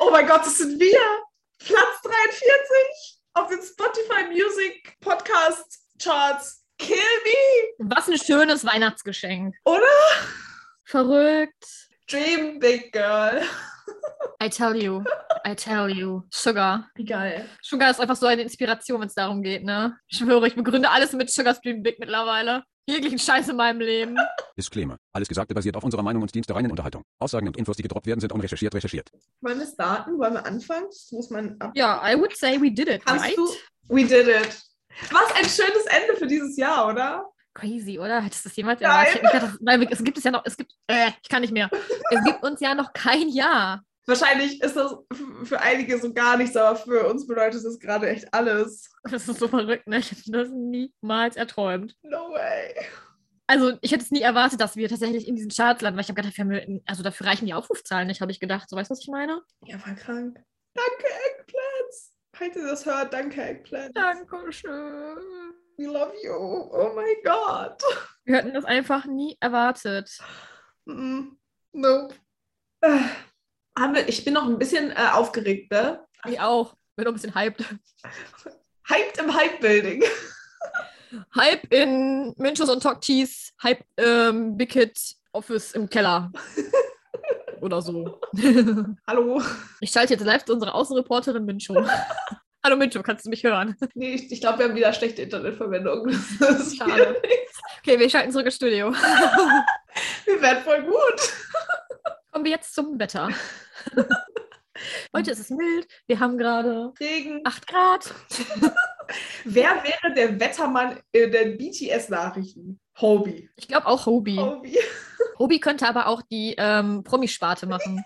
Oh mein Gott, das sind wir. Platz 43 auf den Spotify Music Podcast Charts. Kill me. Was ein schönes Weihnachtsgeschenk. Oder? Verrückt. Dream Big Girl. I tell you. I tell you. Sugar. Wie geil. Sugar ist einfach so eine Inspiration, wenn es darum geht, ne? Ich schwöre, ich begründe alles mit Sugar's Dream Big mittlerweile. Jeglichen Scheiß in meinem Leben. Disclaimer. Alles Gesagte basiert auf unserer Meinung und dient der reinen Unterhaltung. Aussagen und Infos, die gedroppt werden, sind unrecherchiert recherchiert. Wollen wir starten? Wollen wir anfangen? Das muss man ab. Ja, I would say we did it, Kannst right? du? We did it. Was ein schönes Ende für dieses Jahr, oder? Crazy, oder? Hättest du das jemals Nein. erwartet? Wir- es gibt es ja noch, es gibt, äh, ich kann nicht mehr. Es gibt uns ja noch kein Jahr. Wahrscheinlich ist das für einige so gar nichts, aber für uns bedeutet das gerade echt alles. Das ist so verrückt, ne? Ich hätte das niemals erträumt. No way. Also, ich hätte es nie erwartet, dass wir tatsächlich in diesen Charts landen, weil ich habe gedacht, haben, also dafür reichen die Aufrufzahlen nicht, habe ich gedacht. So, weißt du, was ich meine? Ja, war krank. Danke, Eggplants. Falls ihr das hört, danke, Eggplants. Dankeschön. We love you. Oh mein Gott. Wir hätten das einfach nie erwartet. Mm, nope. Ich bin noch ein bisschen äh, aufgeregt, ne? Ich auch. Bin noch ein bisschen hyped. Hyped im Hype-Building. Hype in Minchos und Talk Cheese, Hype ähm, Big Hit Office im Keller. Oder so. Hallo. Ich schalte jetzt live zu unserer Außenreporterin Mincho. Hallo Mincho, kannst du mich hören? Nee, ich, ich glaube, wir haben wieder schlechte Internetverbindung. Das ist Schade. Okay, wir schalten zurück ins Studio. Wir werden voll gut. Kommen wir jetzt zum Wetter. Heute ist es mild. Wir haben gerade Regen. 8 Grad. Wer wäre der Wettermann in den BTS-Nachrichten? Hobie. Ich glaube auch Hobie. Hobie. Hobie könnte aber auch die ähm, Promisparte machen.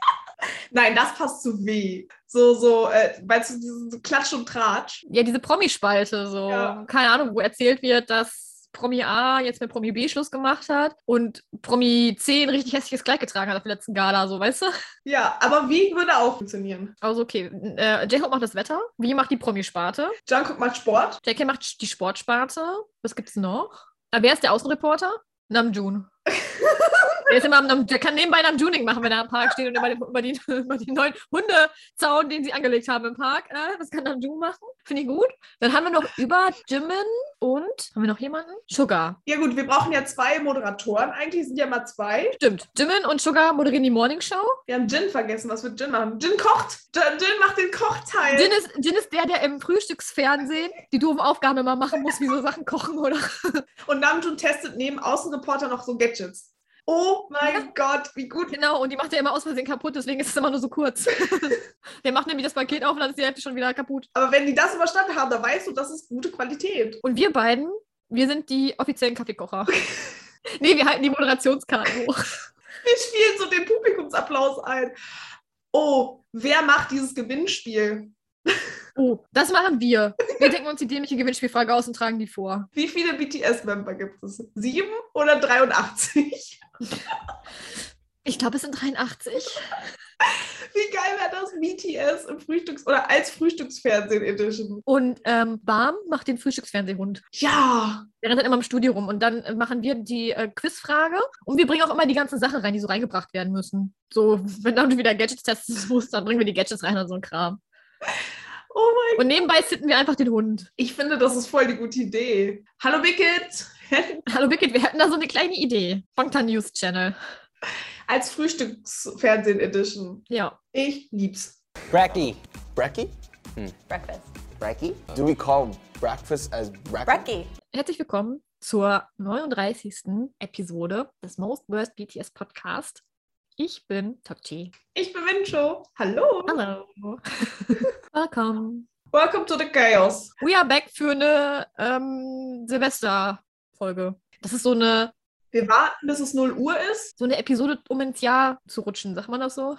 Nein, das passt zu weh. So, so, äh, weißt du, diese so Klatsch und Tratsch. Ja, diese Promispalte, so. Ja. Keine Ahnung, wo erzählt wird, dass Promi A jetzt mit Promi B Schluss gemacht hat und Promi C ein richtig hässliches Kleid getragen hat auf der letzten Gala, so, weißt du? Ja, aber wie würde auch funktionieren? Also, okay. Äh, J-Hope macht das Wetter. Wie macht die Promisparte? Jungkook macht Sport. JK macht die Sportsparte. Was gibt's noch? Ah, wer ist der Außenreporter? Namjoon. der, ist immer am der kann nebenbei Namjooning machen, wenn er am Park steht und über, den, über, die, über den neuen Hundezaun, den sie angelegt haben im Park. Äh, das kann Namjoon machen. Finde ich gut. Dann haben wir noch über Jimin und haben wir noch jemanden? Sugar. Ja gut, wir brauchen ja zwei Moderatoren. Eigentlich sind ja mal zwei. Stimmt. Jimin und Sugar moderieren die Morning Show. Wir haben Jin vergessen. Was wird Jin machen? Jin kocht. Jin, Jin macht den Kochteil. Jin ist, Jin ist der, der im Frühstücksfernsehen die doofen Aufgaben immer machen muss, wie so Sachen kochen oder Und Namjoon testet neben Außenreporter noch so Gadgets. Oh mein Gott, wie gut. Genau, und die macht er immer aus Versehen kaputt, deswegen ist es immer nur so kurz. der macht nämlich das Paket auf und dann ist die Hälfte schon wieder kaputt. Aber wenn die das überstanden haben, dann weißt du, das ist gute Qualität. Und wir beiden, wir sind die offiziellen Kaffeekocher. nee, wir halten die Moderationskarten hoch. Wir spielen so den Publikumsapplaus ein. Oh, wer macht dieses Gewinnspiel? Oh, das machen wir. Wir denken uns die dämliche Gewinnspielfrage aus und tragen die vor. Wie viele BTS-Member gibt es? Sieben oder 83? Ich glaube, es sind 83. Wie geil wäre das? BTS im Frühstücks- oder als Frühstücksfernsehen-Edition. Und ähm, Barm macht den Frühstücksfernsehhund. Ja, Der rennt dann immer im Studio rum und dann äh, machen wir die äh, Quizfrage und wir bringen auch immer die ganzen Sachen rein, die so reingebracht werden müssen. So, wenn dann wieder Gadgets testen muss, dann bringen wir die Gadgets rein und so ein Kram. Oh mein Und nebenbei sitten wir einfach den Hund. Ich finde, das ist voll die gute Idee. Hallo Wicked! Hallo Wicked, wir hatten da so eine kleine Idee. Bangtan News Channel. Als Frühstücksfernsehen-Edition. Ja. Ich lieb's. Bracky. Bracky? Breakfast. Bracky? Do we call breakfast as bracky? Bracky. Herzlich willkommen zur 39. Episode des Most Worst BTS Podcast. Ich bin Tokchi. Ich bin Wincho. Hallo. Hallo. Welcome. Welcome to the chaos. We are back für eine ähm, Silvester-Folge. Das ist so eine, Wir warten, bis es 0 Uhr ist. so eine Episode, um ins Jahr zu rutschen. Sagt man das so?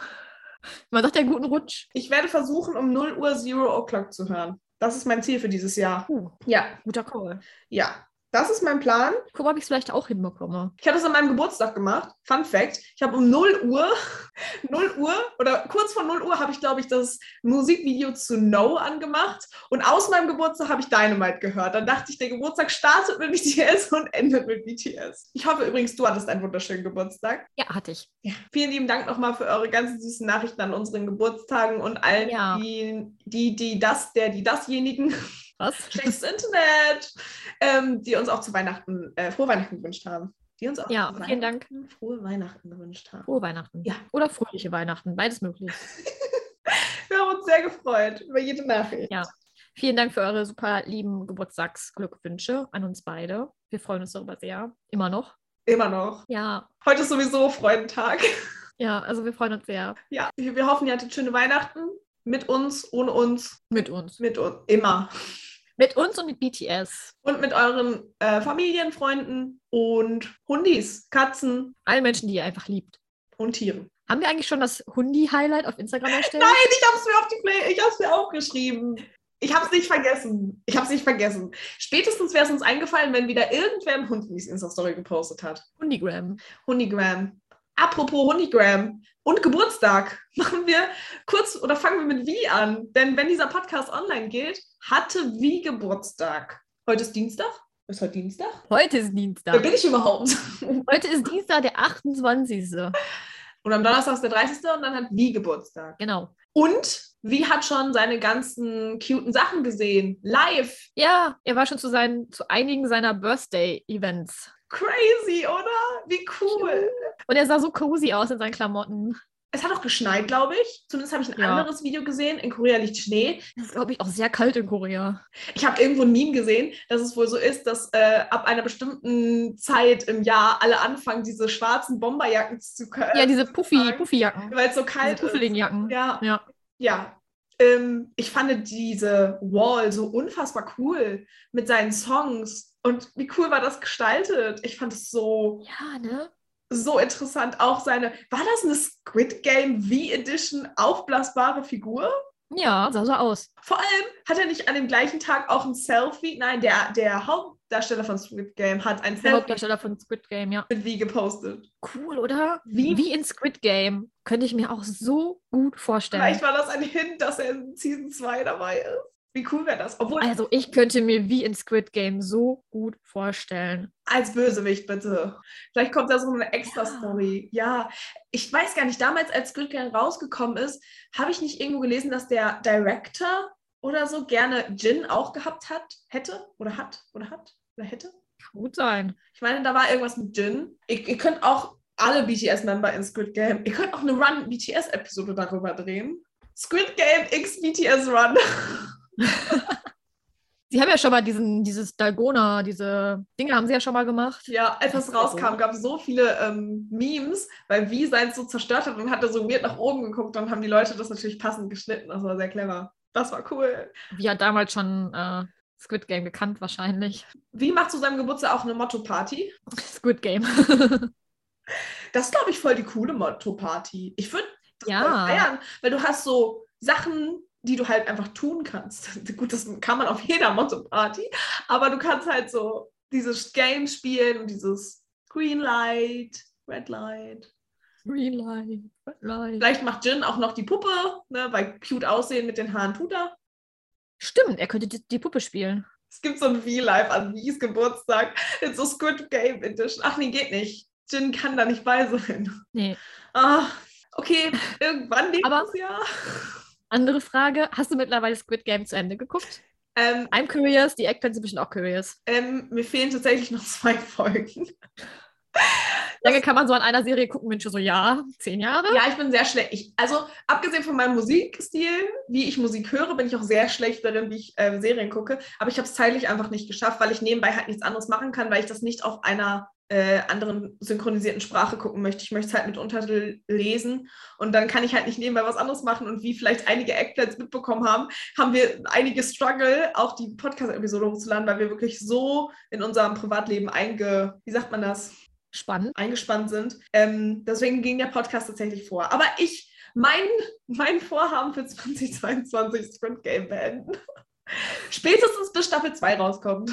Man sagt ja guten Rutsch. Ich werde versuchen, um 0 Uhr Zero O'Clock zu hören. Das ist mein Ziel für dieses Jahr. Uh, Ja, guter Call. ja. Das ist mein Plan. Guck mal, ob ich es vielleicht auch hinbekomme. Ich habe das an meinem Geburtstag gemacht. Fun Fact. Ich habe um 0 Uhr, 0 Uhr oder kurz vor 0 Uhr habe ich, glaube ich, das Musikvideo zu No angemacht. Und aus meinem Geburtstag habe ich Dynamite gehört. Dann dachte ich, der Geburtstag startet mit BTS und endet mit BTS. Ich hoffe übrigens, du hattest einen wunderschönen Geburtstag. Ja, hatte ich. Ja. Vielen lieben Dank nochmal für eure ganzen süßen Nachrichten an unseren Geburtstagen und allen, Ja. die, die, die, das, der, die, dasjenigen, Was? schlechtes Internet, ähm, die uns auch zu Weihnachten, äh, frohe Weihnachten gewünscht haben. Die uns auch Ja, zu vielen Dank. Weihnachten Frohe Weihnachten gewünscht haben. Frohe Weihnachten. Ja. Oder fröhliche Weihnachten. Beides möglich. Wir haben uns sehr gefreut über jede Nachricht. Ja. Vielen Dank für eure super lieben Geburtstagsglückwünsche an uns beide. Wir freuen uns darüber sehr. Immer noch. Immer noch. Ja, Heute ist sowieso Freudentag. ja, also wir freuen uns sehr. Ja, wir, wir hoffen, ihr hattet schöne Weihnachten. Mit uns, ohne uns, Mit uns. mit uns, immer. Mit uns und mit BTS. Und mit euren äh, Familien, Freunden und Hundis, Katzen Allen Menschen, die ihr einfach liebt. und Tieren. Haben wir eigentlich schon das Hundi-Highlight auf Instagram erstellt? Nein, ich habe es mir auf die Play, ich habe es mir aufgeschrieben. Ich habe es nicht vergessen. Ich habe es nicht vergessen. Spätestens wäre es uns eingefallen, wenn wieder irgendwer einen Hund in die Insta-Story gepostet hat. Hundigram. Hundigram. Apropos Hundigram und Geburtstag. Machen wir kurz oder fangen wir mit Wie an? Denn wenn dieser Podcast online geht, hatte Wie Geburtstag. Heute ist Dienstag? Ist heute Dienstag? Heute ist Wer Dienstag. bin ich überhaupt? Heute ist Dienstag, der 28. Und am Donnerstag ist der 30. und dann hat Wie Geburtstag. Genau. Und Wie hat schon seine ganzen cuten Sachen gesehen. Live. Ja, er war schon zu, seinen, zu einigen seiner Birthday-Events. Crazy, oder? Wie cool. Und er sah so cozy aus in seinen Klamotten. Es hat auch geschneit, glaube ich. Zumindest habe ich ein Ja. anderes Video gesehen. In Korea liegt Schnee. Das ist, glaube ich, auch sehr kalt in Korea. Ich habe irgendwo ein Meme gesehen, dass es wohl so ist, dass äh, ab einer bestimmten Zeit im Jahr alle anfangen, diese schwarzen Bomberjacken zu können. Ja, diese Puffy, Puffy-Jacken. Weil es so Diese kalt ist. puffeligen Jacken. Ja, Ja. ja. Ähm, ich fand diese Wall so unfassbar cool mit seinen Songs. Und wie cool war das gestaltet? Ich fand es so, Ja, ne? So interessant. Auch seine, war das eine Squid Game V-Edition aufblasbare Figur? Ja, sah so aus. Vor allem hat er nicht an dem gleichen Tag auch ein Selfie. Nein, der, der Hauptdarsteller von Squid Game hat ein Der Selfie Hauptdarsteller von Squid Game, ja. mit wie gepostet. Cool, oder? Wie? Wie in Squid Game. Könnte ich mir auch so gut vorstellen. Vielleicht war das ein Hint, dass er in Season 2 dabei ist. Wie cool wäre das? Obwohl, Also ich könnte mir wie in Squid Game so gut vorstellen. als Bösewicht bitte. Vielleicht kommt da so eine extra Story. Ja, ich weiß gar nicht, damals als Squid Game rausgekommen ist, habe ich nicht irgendwo gelesen, dass der Director oder so gerne Jin auch gehabt hat, hätte oder hat oder hat oder hätte. Gut sein. Ich meine, da war irgendwas mit Jin. Ihr, ihr könnt auch alle BTS-Member in Squid Game, ihr könnt auch eine Run-BTS-Episode darüber drehen. Squid Game x BTS Run. Sie haben ja schon mal diesen, dieses Dalgona, diese Dinge haben sie ja schon mal gemacht. Ja, als das rauskam, gab es so viele ähm, Memes, weil wie sein so zerstört hat und hat er so weird nach oben geguckt und haben die Leute das natürlich passend geschnitten. Das war sehr clever. Das war cool. Wie hat damals schon äh, Squid Game gekannt wahrscheinlich. Wie macht zu seinem Geburtstag auch eine Motto-Party? Squid Game. Das ist, glaube ich, voll die coole Motto-Party. Ich würde das Ja. feiern, weil du hast so Sachen, die du halt einfach tun kannst. Gut, das kann man auf jeder Motto-Party, aber du kannst halt so dieses Game spielen und dieses Green Light, Red Light. Green Light, Red Light. Vielleicht macht Jin auch noch die Puppe, ne, weil cute aussehen mit den Haaren tut er. Stimmt, er könnte die, die Puppe spielen. Es gibt so ein V-Live an Wies Geburtstag in so Squid Game Edition. Ach nee, geht nicht. Jin kann da nicht bei sein. Nee. Ah, okay, irgendwann nächstes Aber- Jahr. Andere Frage, hast du mittlerweile Squid Game zu Ende geguckt? Ähm, I'm curious, die Eggplants sind bestimmt auch curious. ähm, mir fehlen tatsächlich noch zwei Folgen. Lange kann man so an einer Serie gucken, Mensch, so ja, zehn Jahre? Ja, ich bin sehr schlecht. Ich, also, abgesehen von meinem Musikstil, wie ich Musik höre, bin ich auch sehr schlecht darin, wie ich äh, Serien gucke. Aber ich habe es zeitlich einfach nicht geschafft, weil ich nebenbei halt nichts anderes machen kann, weil ich das nicht auf einer äh, anderen synchronisierten Sprache gucken möchte. Ich möchte es halt mit Untertitel lesen und dann kann ich halt nicht nebenbei was anderes machen. Und wie vielleicht einige Eckplätze mitbekommen haben, haben wir einige Struggle, auch die Podcast-Episode hochzuladen, weil wir wirklich so in unserem Privatleben einge, wie sagt man das? Spannend. eingespannt sind. Ähm, deswegen ging der Podcast tatsächlich vor. Aber ich, mein, mein Vorhaben für 2022 ist Sprint Game beenden. Spätestens bis Staffel 2 rauskommt.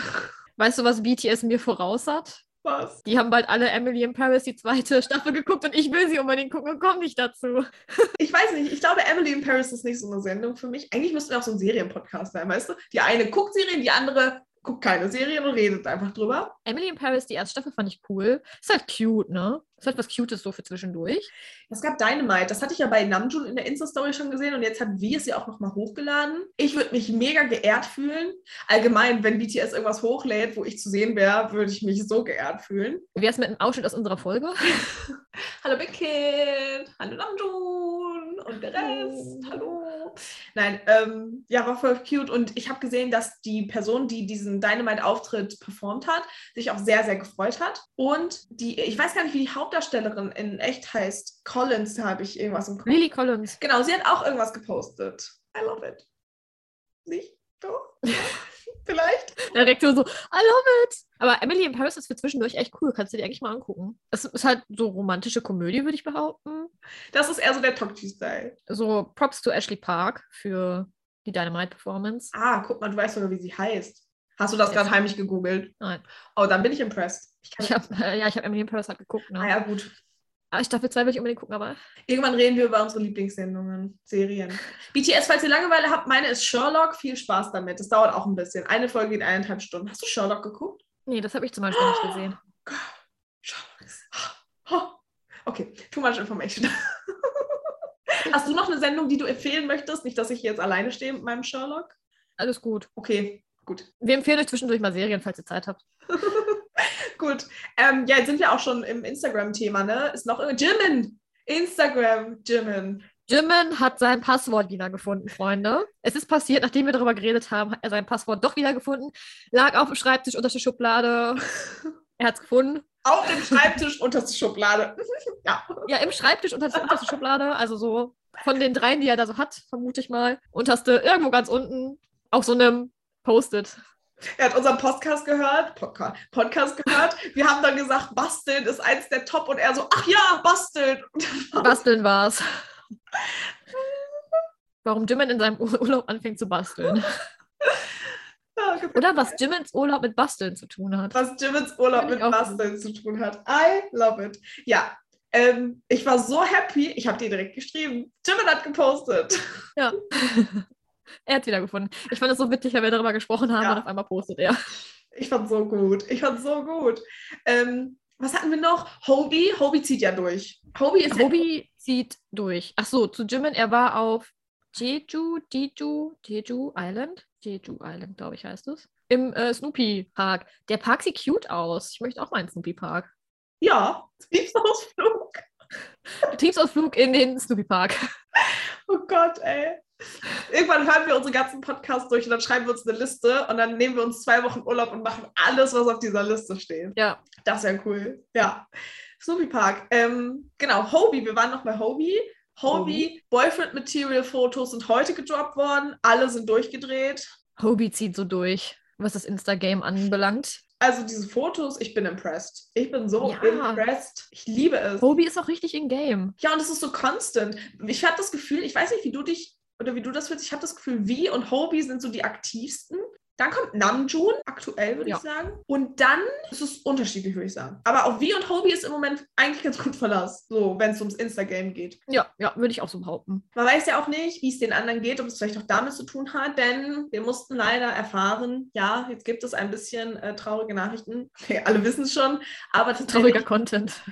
Weißt du, was BTS mir voraus hat? Was? Die haben bald alle Emily in Paris die zweite Staffel geguckt und ich will sie unbedingt gucken und komme nicht dazu. Ich weiß nicht, ich glaube, Emily in Paris ist nicht so eine Sendung für mich. Eigentlich müssten wir auch so ein Serienpodcast sein, weißt du? Die eine guckt Serien, die andere guckt keine Serien und redet einfach drüber. Emily in Paris, die erste Staffel fand ich cool. Ist halt cute, ne? Ist halt was Cutes so für zwischendurch. Es gab Dynamite, das hatte ich ja bei Namjoon in der Insta-Story schon gesehen und jetzt hat Vi es ja auch nochmal hochgeladen. Ich würde mich mega geehrt fühlen. Allgemein, wenn BTS irgendwas hochlädt, wo ich zu sehen wäre, würde ich mich so geehrt fühlen. Wie wär's mit einem Ausschnitt aus unserer Folge? Hallo Big Kid, hallo Namjoon und der Rest, hallo. Nein, ähm, ja, war voll cute und ich habe gesehen, dass die Person, die diesen Dynamite-Auftritt performt hat, sich auch sehr, sehr gefreut hat. Und die, ich weiß gar nicht, wie die Hauptdarstellerin in echt heißt, Collins, da habe ich irgendwas im Kopf. Lily Collins. Genau, sie hat auch irgendwas gepostet. I love it. Nicht? Doch? Vielleicht? Direkt so, I love it. Aber Emily in Paris ist für zwischendurch echt cool. Kannst du dir eigentlich mal angucken. Es ist halt so romantische Komödie, würde ich behaupten. Das ist eher so der Tokchi-Style. So Props to Ashley Park für die Dynamite-Performance. Ah, guck mal, du weißt sogar, wie sie heißt. Hast du das gerade heimlich gegoogelt? Nein. Oh, dann bin ich impressed. Ich Ich hab, äh, ja, ich habe Emily in Paris halt geguckt. Ne? Ah ja, gut. Aber Staffel 2 will ich unbedingt gucken, aber Irgendwann reden wir über unsere Lieblingssendungen, Serien. BTS, falls ihr Langeweile habt, meine ist Sherlock. Viel Spaß damit. Das dauert auch ein bisschen. Eine Folge geht eineinhalb Stunden. Hast du Sherlock geguckt? nee, das habe ich zum Beispiel nicht gesehen. Sherlock ist. Okay, too much information. Hast du noch eine Sendung, die du empfehlen möchtest? Nicht, dass ich jetzt alleine stehe mit meinem Sherlock? Alles gut. Okay, gut. Wir empfehlen euch zwischendurch mal Serien, falls ihr Zeit habt. Gut. Ähm, ja, jetzt sind wir auch schon im Instagram-Thema, ne? Ist noch Jimin. Instagram, Jimin. Jimin hat sein Passwort wiedergefunden, Freunde. Es ist passiert, nachdem wir darüber geredet haben, hat er sein Passwort doch wiedergefunden. Lag auf dem Schreibtisch unter der Schublade. Er hat es gefunden. Auf dem Schreibtisch unterste Schublade. ja. Ja, im Schreibtisch unter der unterste Schublade. Also so von den dreien, die er da so hat, vermute ich mal. Unterste, irgendwo ganz unten, auf so einem Post-it. Er hat unseren Podcast gehört, Podcast, Podcast gehört. Wir haben dann gesagt, Basteln ist eins der Top und er so, ach ja, Basteln. Basteln war's. Warum Jimin in seinem Ur- Urlaub anfängt zu basteln. Oder was Jimins Urlaub mit Basteln zu tun hat. was Jimins Urlaub mit Basteln zu tun hat. I love it. Ja, ähm, ich war so happy. Ich habe dir direkt geschrieben. Jimin hat gepostet. Ja. er hat wieder gefunden. Ich fand es so witzig, weil wir darüber gesprochen haben Ja. und auf einmal postet er. Ich fand so gut. Ich fand so gut. Ähm, was hatten wir noch? Hobie. Hobie zieht ja durch. Hobie ist Hobie zieht durch. Ach so, zu Jimin, er war auf Jeju, Jeju, Jeju Island. Jeju Island, glaube ich, heißt es. Im äh, Snoopy Park. Der Park sieht cute aus. Ich möchte auch mal in den Snoopy Park. ja Betriebsausflug. Betriebsausflug in den Snoopy Park. Oh Gott, ey. Irgendwann hören wir unsere ganzen Podcasts durch und dann schreiben wir uns eine Liste und dann nehmen wir uns zwei Wochen Urlaub und machen alles, was auf dieser Liste steht. Ja, Das wäre cool. Ja. Snoopy Park. Ähm, genau, Hobie. Wir waren noch bei Hobie. Hobie, Boyfriend Material Fotos sind heute gedroppt worden. Alle sind durchgedreht. Hobie zieht so durch, was das Insta-Game anbelangt. Also diese Fotos, ich bin impressed. Ich bin so Ja. impressed. Ich liebe es. Hobie ist auch richtig in Game. Ja, und es ist so constant. Ich habe das Gefühl, ich weiß nicht, wie du dich oder wie du das fühlst. Ich habe das Gefühl, Vi und Hobie sind so die aktivsten. Dann kommt Namjoon, aktuell würde Ja. ich sagen. Und dann ist es unterschiedlich, würde ich sagen. Aber auch Vi und Hobie ist im Moment eigentlich ganz gut verlassen, so wenn es ums Insta-Game geht. Ja, ja, würde ich auch so behaupten. Man weiß ja auch nicht, wie es den anderen geht, ob es vielleicht auch damit zu tun hat, denn wir mussten leider erfahren, ja, jetzt gibt es ein bisschen äh, traurige Nachrichten. Okay, alle wissen es schon, aber Trauriger tatsächlich, Content.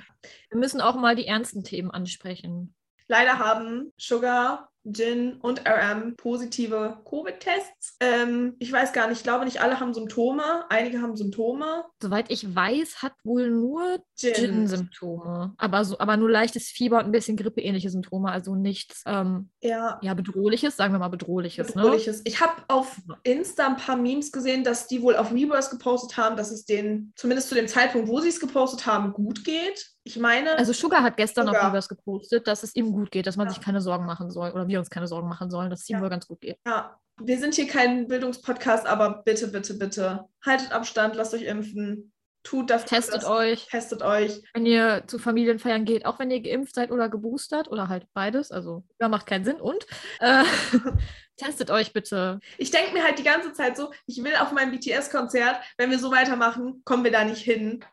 Wir müssen auch mal die ernsten Themen ansprechen. leider haben Sugar, Jin und RM positive Covid-Tests. Ähm, ich weiß gar nicht, ich glaube nicht alle haben Symptome, einige haben Symptome. Soweit ich weiß, hat wohl nur Jin. Gin-Symptome. Aber, so, aber nur leichtes Fieber und ein bisschen grippeähnliche Symptome. Also nichts ähm, Ja, ja, bedrohliches, sagen wir mal bedrohliches. Ne? Bedrohliches. Ich habe auf Insta ein paar Memes gesehen, dass die wohl auf Reverse gepostet haben, dass es denen zumindest zu dem Zeitpunkt, wo sie es gepostet haben, gut geht. Ich meine, Also Sugar hat gestern Sugar. auf Reverse gepostet, dass es ihm gut geht, dass man Ja. sich keine Sorgen machen soll oder wir uns keine Sorgen machen sollen, dass es ihm Ja. wohl ganz gut geht. ja, wir sind hier kein Bildungspodcast, aber bitte, bitte, bitte haltet Abstand, lasst euch impfen. Tut das. Testet das, euch, Testet euch. wenn ihr zu Familienfeiern geht, auch wenn ihr geimpft seid oder geboostert oder halt beides. Also, ja, macht keinen Sinn. Und äh, testet euch bitte. Ich denke mir halt die ganze Zeit so, ich will auf mein BTS-Konzert, wenn wir so weitermachen, kommen wir da nicht hin.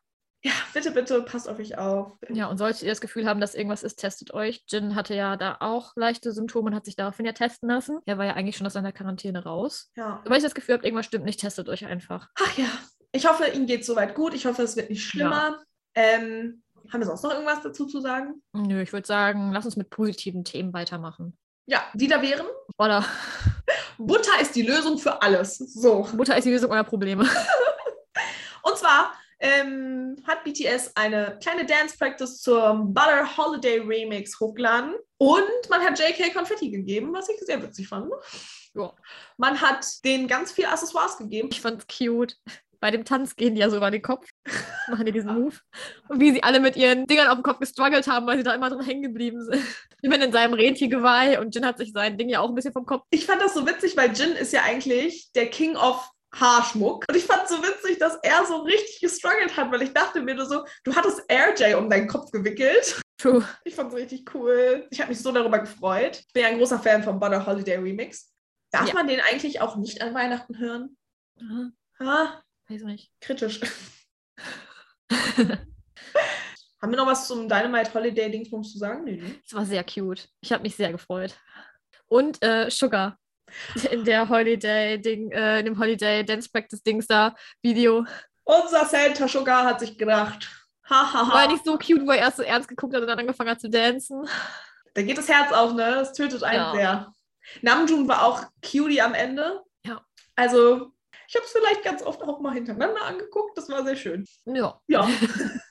Ja, bitte, bitte, passt auf euch auf. Ja, und solltet ihr das Gefühl haben, dass irgendwas ist, testet euch. Jin hatte ja da auch leichte Symptome und hat sich daraufhin ja testen lassen. Er war ja eigentlich schon aus seiner Quarantäne raus. Ja. Wenn ihr das Gefühl habt, irgendwas stimmt nicht, testet euch einfach. Ach ja, ich hoffe, ihm geht soweit gut. Ich hoffe, es wird nicht schlimmer. Ähm, haben wir sonst noch irgendwas dazu zu sagen? Nö, ich würde sagen, lass uns mit positiven Themen weitermachen. Ja, die da wären. Oder Butter ist die Lösung für alles. So. Mutter ist die Lösung eurer Probleme. Und zwar ähm, hat BTS eine kleine Dance Practice zum Butter Holiday Remix hochgeladen. Und man hat JK Konfetti gegeben, was ich sehr witzig fand. Ja. Man hat denen ganz viel Accessoires gegeben. Ich fand's cute. Bei dem Tanz gehen die ja so über den Kopf, machen die diesen Move. Und wie sie alle mit ihren Dingern auf dem Kopf gestruggelt haben, weil sie da immer drin hängen geblieben sind. Ich bin in seinem Rentiergeweih und Jin hat sich sein Ding ja auch ein bisschen vom Kopf. Ich fand das so witzig, weil Jin ist ja eigentlich der King of Haarschmuck. Und ich fand es so witzig, dass er so richtig gestruggelt hat, weil ich dachte mir nur so, du hattest RJ um deinen Kopf gewickelt. True. Ich fand es richtig cool. Ich habe mich so darüber gefreut. Ich bin ja ein großer Fan vom Butter Holiday Remix. Darf Ja. man den eigentlich auch nicht an Weihnachten hören? Aha, Ah, weiß nicht. kritisch. Haben wir noch was zum Dynamite Holiday Dingsbums zu sagen? Nee, ne? Es war sehr cute. Ich habe mich sehr gefreut. Und äh, Sugar. In der Holiday-Ding, äh, in dem Holiday Dance Practice Dings da Video. Unser Santa Sugar hat sich gedacht. Hahaha. War nicht so cute, wo er erst so ernst geguckt hat und dann angefangen hat zu dancen. Da geht das Herz auf, ne? Das tötet einen Ja. sehr. Namjoon war auch cutie am Ende. Ja. Also, ich habe es vielleicht ganz oft auch mal hintereinander angeguckt. Das war sehr schön. Ja. Ja.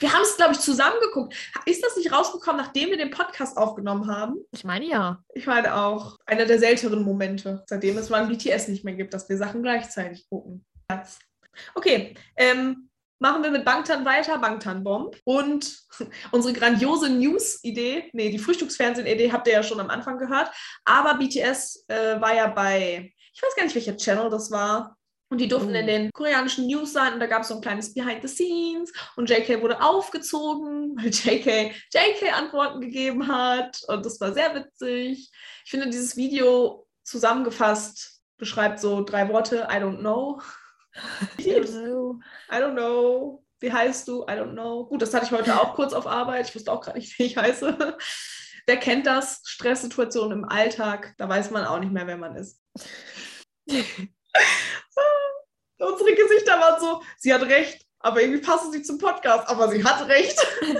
wir haben es, glaube ich, zusammen geguckt. Ist das nicht rausgekommen, nachdem wir den Podcast aufgenommen haben? Ich meine ja. Ich meine auch, einer der seltenen Momente, seitdem es mal ein BTS nicht mehr gibt, dass wir Sachen gleichzeitig gucken. Okay, ähm, machen wir mit Bangtan weiter, Bangtan Bomb. Und unsere grandiose News-Idee, nee, die Frühstücksfernsehen-Idee habt ihr ja schon am Anfang gehört. Aber BTS äh, war ja bei, ich weiß gar nicht, welcher Channel das war. Und die durften Oh. in den koreanischen News sein und da gab es so ein kleines Behind the Scenes und JK wurde aufgezogen, weil JK JK Antworten gegeben hat und das war sehr witzig. Ich finde dieses Video zusammengefasst beschreibt so drei Worte, I don't know. Ich lieb's. So. I don't know. Wie heißt du? I don't know. Gut, das hatte ich heute auch kurz auf Arbeit. Ich wusste auch gerade nicht, wie ich heiße. Wer kennt das? Stresssituationen im Alltag. Da weiß man auch nicht mehr, wer man ist. Unsere Gesichter waren so, sie hat recht, aber irgendwie passen sie zum Podcast, aber sie hat recht.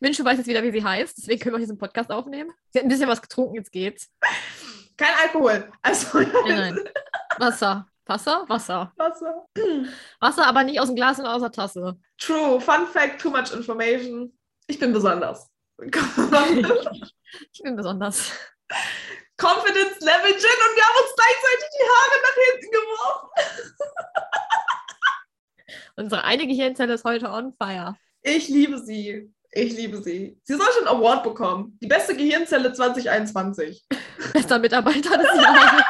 Minshu weiß jetzt wieder, wie sie heißt, deswegen können wir diesen Podcast aufnehmen. Sie hat ein bisschen was getrunken, jetzt geht's. Kein Alkohol. Also, Nein, nein. Wasser. Wasser? Wasser. Wasser. Wasser, aber nicht aus dem Glas, sondern aus der Tasse. True. Fun Fact, too much information. Ich bin besonders. Ich bin besonders. Confidence Level Gin und wir haben uns gleichzeitig die Haare nach hinten geworfen. Unsere eine Gehirnzelle ist heute on fire. Ich liebe sie. Ich liebe sie. Sie soll schon einen Award bekommen. Die beste Gehirnzelle 2021. Bester Mitarbeiter des Jahres.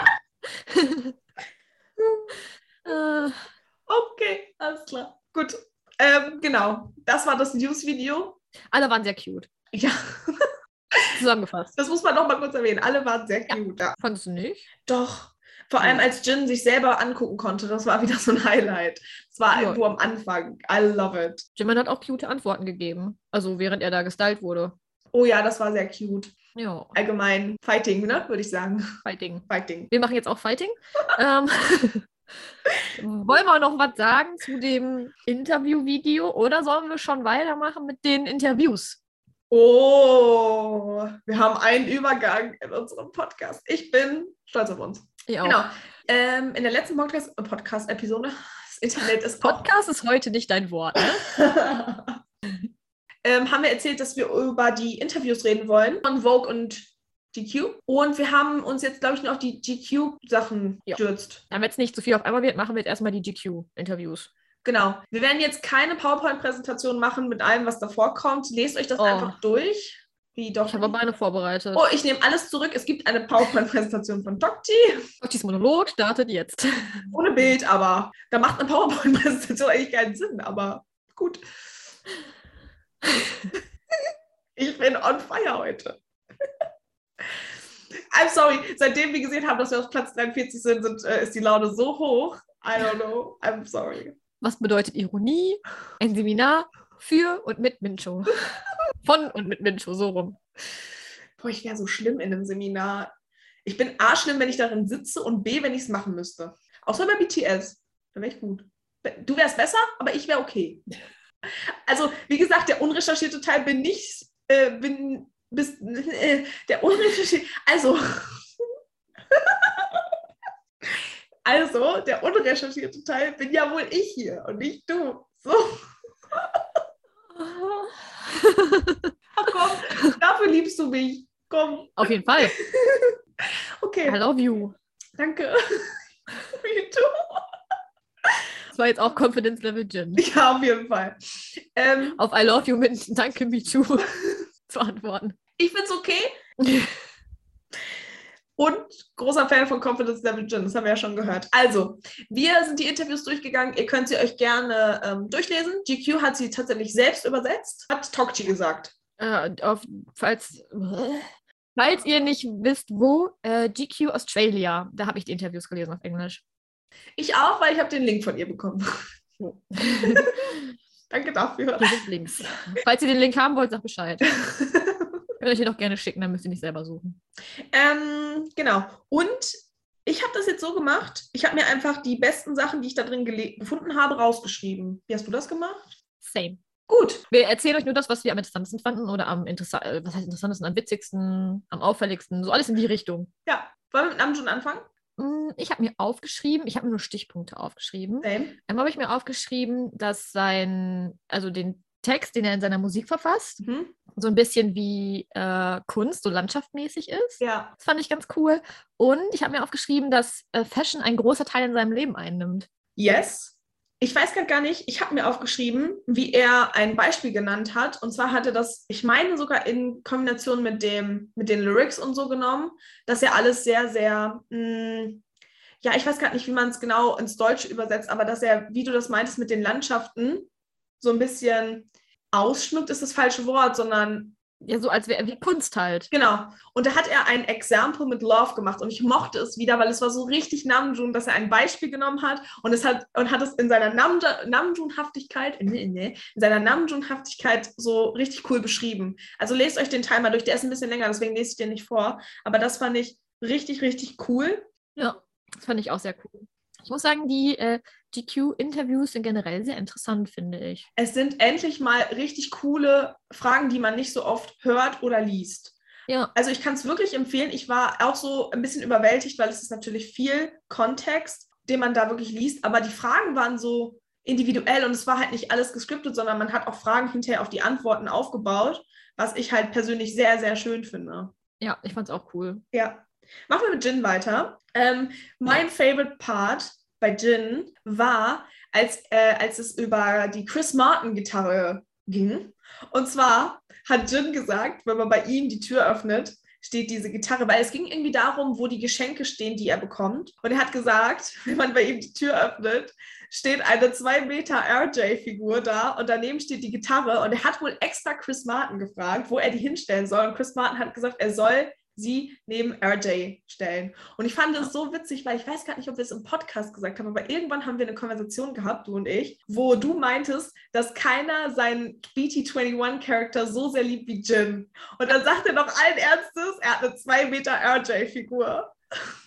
äh, Okay, alles klar. Gut. Ähm, genau. Das war das News-Video. alle waren sehr cute. Ja, Zusammengefasst. das muss man noch mal kurz erwähnen. Alle waren sehr cute. Ja. Fandest du nicht? Doch. Vor allem, als Jin sich selber angucken konnte, das war wieder so ein Highlight. Das war irgendwo am Anfang. I love it. Jimin hat auch cute Antworten gegeben. Also während er da gestylt wurde. Oh ja, das war sehr cute. Ja, Allgemein Fighting, ne? Würde ich sagen. Fighting. Fighting. Wir machen jetzt auch Fighting. ähm, wollen wir noch was sagen zu dem Interview-Video oder sollen wir schon weitermachen mit den Interviews? Oh, wir haben einen Übergang in unserem Podcast. Ich bin stolz auf uns. Ich auch. Genau. Ähm, in der letzten Podcast- Podcast-Episode, das Internet ist Podcast ist heute nicht dein Wort. Ne? ähm, haben wir erzählt, dass wir über die Interviews reden wollen von Vogue und GQ. Und wir haben uns jetzt, glaube ich, nur auf die GQ-Sachen gestürzt. Damit es nicht zu viel auf einmal wird, machen wir jetzt erstmal die GQ-Interviews. Genau. Wir werden jetzt keine PowerPoint-Präsentation machen mit allem, was davor kommt. Lest euch das Oh. einfach durch. Wie doch. Ich habe aber eine vorbereitet. Oh, ich nehme alles zurück. Es gibt eine PowerPoint-Präsentation von Dokti. Dieses Monolog startet jetzt. Ohne Bild, aber da macht eine PowerPoint-Präsentation eigentlich keinen Sinn, aber gut. ich bin on fire heute. I'm sorry, seitdem wir gesehen haben, dass wir auf Platz 43 sind, sind äh, ist die Laune so hoch. I don't know. I'm sorry. Was bedeutet Ironie? Ein Seminar für und mit Mincho. Von und mit Mincho, so rum. Boah, ich wäre so schlimm in einem Seminar. Ich bin A schlimm, wenn ich darin sitze und B, wenn ich es machen müsste. Außer bei BTS. Da wäre ich gut. Du wärst besser, aber ich wäre okay. Also, wie gesagt, der unrecherchierte Teil bin nicht, äh, bin, bis, äh, der unrecherchierte, also, also, der unrecherchierte Teil bin ja wohl ich hier und nicht du. So. Ach komm, dafür liebst du mich. Komm. Auf jeden Fall. I Okay, love you. danke. Me too. Das war jetzt auch Confidence Level Gin. Ja, auf jeden Fall. Ähm, Auf I love you mit Danke, me too zu antworten. ich find's okay. Und großer Fan von Confidence Level Gin, das haben wir ja schon gehört. Also, wir sind die Interviews durchgegangen. Ihr könnt sie euch gerne ähm, durchlesen. GQ hat sie tatsächlich selbst übersetzt, hat Tokchi gesagt. Äh, auf, falls, falls ihr nicht wisst, wo, äh, GQ Australia, da habe ich die Interviews gelesen auf Englisch. Ich auch, weil ich habe den Link von ihr bekommen. Danke dafür. Links. Falls ihr den Link haben wollt, sagt Bescheid. Könnt euch den auch gerne schicken, dann müsst ihr nicht selber suchen. Ähm, genau. Und ich habe das jetzt so gemacht. Ich habe mir einfach die besten Sachen, die ich da drin gefunden habe, rausgeschrieben. Wie hast du das gemacht? Same. Gut. Wir erzählen euch nur das, was wir am interessantesten fanden oder am interessa äh, was heißt interessantesten, am witzigsten, am auffälligsten, so alles in die Richtung. Ja. Wollen wir mit Namjoon anfangen? Mm, Ich habe mir aufgeschrieben, ich habe mir nur Stichpunkte aufgeschrieben. Same. Einmal habe ich mir aufgeschrieben, dass sein, also den Text, den er in seiner Musik verfasst, Mhm. so ein bisschen wie äh, Kunst, so landschaftmäßig ist. Ja. Das fand ich ganz cool. Und ich habe mir aufgeschrieben, dass äh, Fashion ein großer Teil in seinem Leben einnimmt. Yes. Ich weiß gar nicht, ich habe mir aufgeschrieben, wie er ein Beispiel genannt hat. Und zwar hatte das, ich meine sogar in Kombination mit, dem, mit den Lyrics und so genommen, dass er alles sehr, sehr, mh, ja, ich weiß gerade nicht, wie man es genau ins Deutsche übersetzt, aber dass er, wie du das meintest, mit den Landschaften so ein bisschen ausschmückt, ist das falsche Wort, sondern Ja, so als wäre wie Kunst halt. Genau. Und da hat er ein Example mit Love gemacht und ich mochte es wieder, weil es war so richtig Namjoon, dass er ein Beispiel genommen hat und es hat und hat es in seiner Namjoon-Haftigkeit, nee, nee, in seiner Namjoon-Haftigkeit so richtig cool beschrieben. Also lest euch den Teil mal durch, der ist ein bisschen länger, deswegen lese ich den nicht vor. Aber das fand ich richtig, richtig cool. Ja, das fand ich auch sehr cool. Ich muss sagen, die äh, GQ-Interviews sind generell sehr interessant, finde ich. Es sind endlich mal richtig coole Fragen, die man nicht so oft hört oder liest. Ja, Also ich kann es wirklich empfehlen. Ich war auch so ein bisschen überwältigt, weil es ist natürlich viel Kontext, den man da wirklich liest. Aber die Fragen waren so individuell und es war halt nicht alles gescriptet, sondern man hat auch Fragen hinterher auf die Antworten aufgebaut, was ich halt persönlich sehr, sehr schön finde. ja, ich fand es auch cool. Ja. Machen wir mit Jin weiter. Ähm, mein favorite Part bei Jin war, als, äh, als es über die Chris Martin-Gitarre ging. Und zwar hat Jin gesagt, wenn man bei ihm die Tür öffnet, steht diese Gitarre, weil es ging irgendwie darum, wo die Geschenke stehen, die er bekommt. Und er hat gesagt, wenn man bei ihm die Tür öffnet, steht eine 2 Meter RJ-Figur da und daneben steht die Gitarre. Und er hat wohl extra Chris Martin gefragt, wo er die hinstellen soll. Und Chris Martin hat gesagt, er soll sie neben RJ stellen. Und ich fand es so witzig, weil ich weiß gar nicht, ob wir es im Podcast gesagt haben, aber irgendwann haben wir eine Konversation gehabt, du und ich, wo du meintest, dass keiner seinen BT21-Charakter so sehr liebt wie Jin. Und dann sagt er noch allen Ernstes, er hat eine 2 Meter RJ-Figur.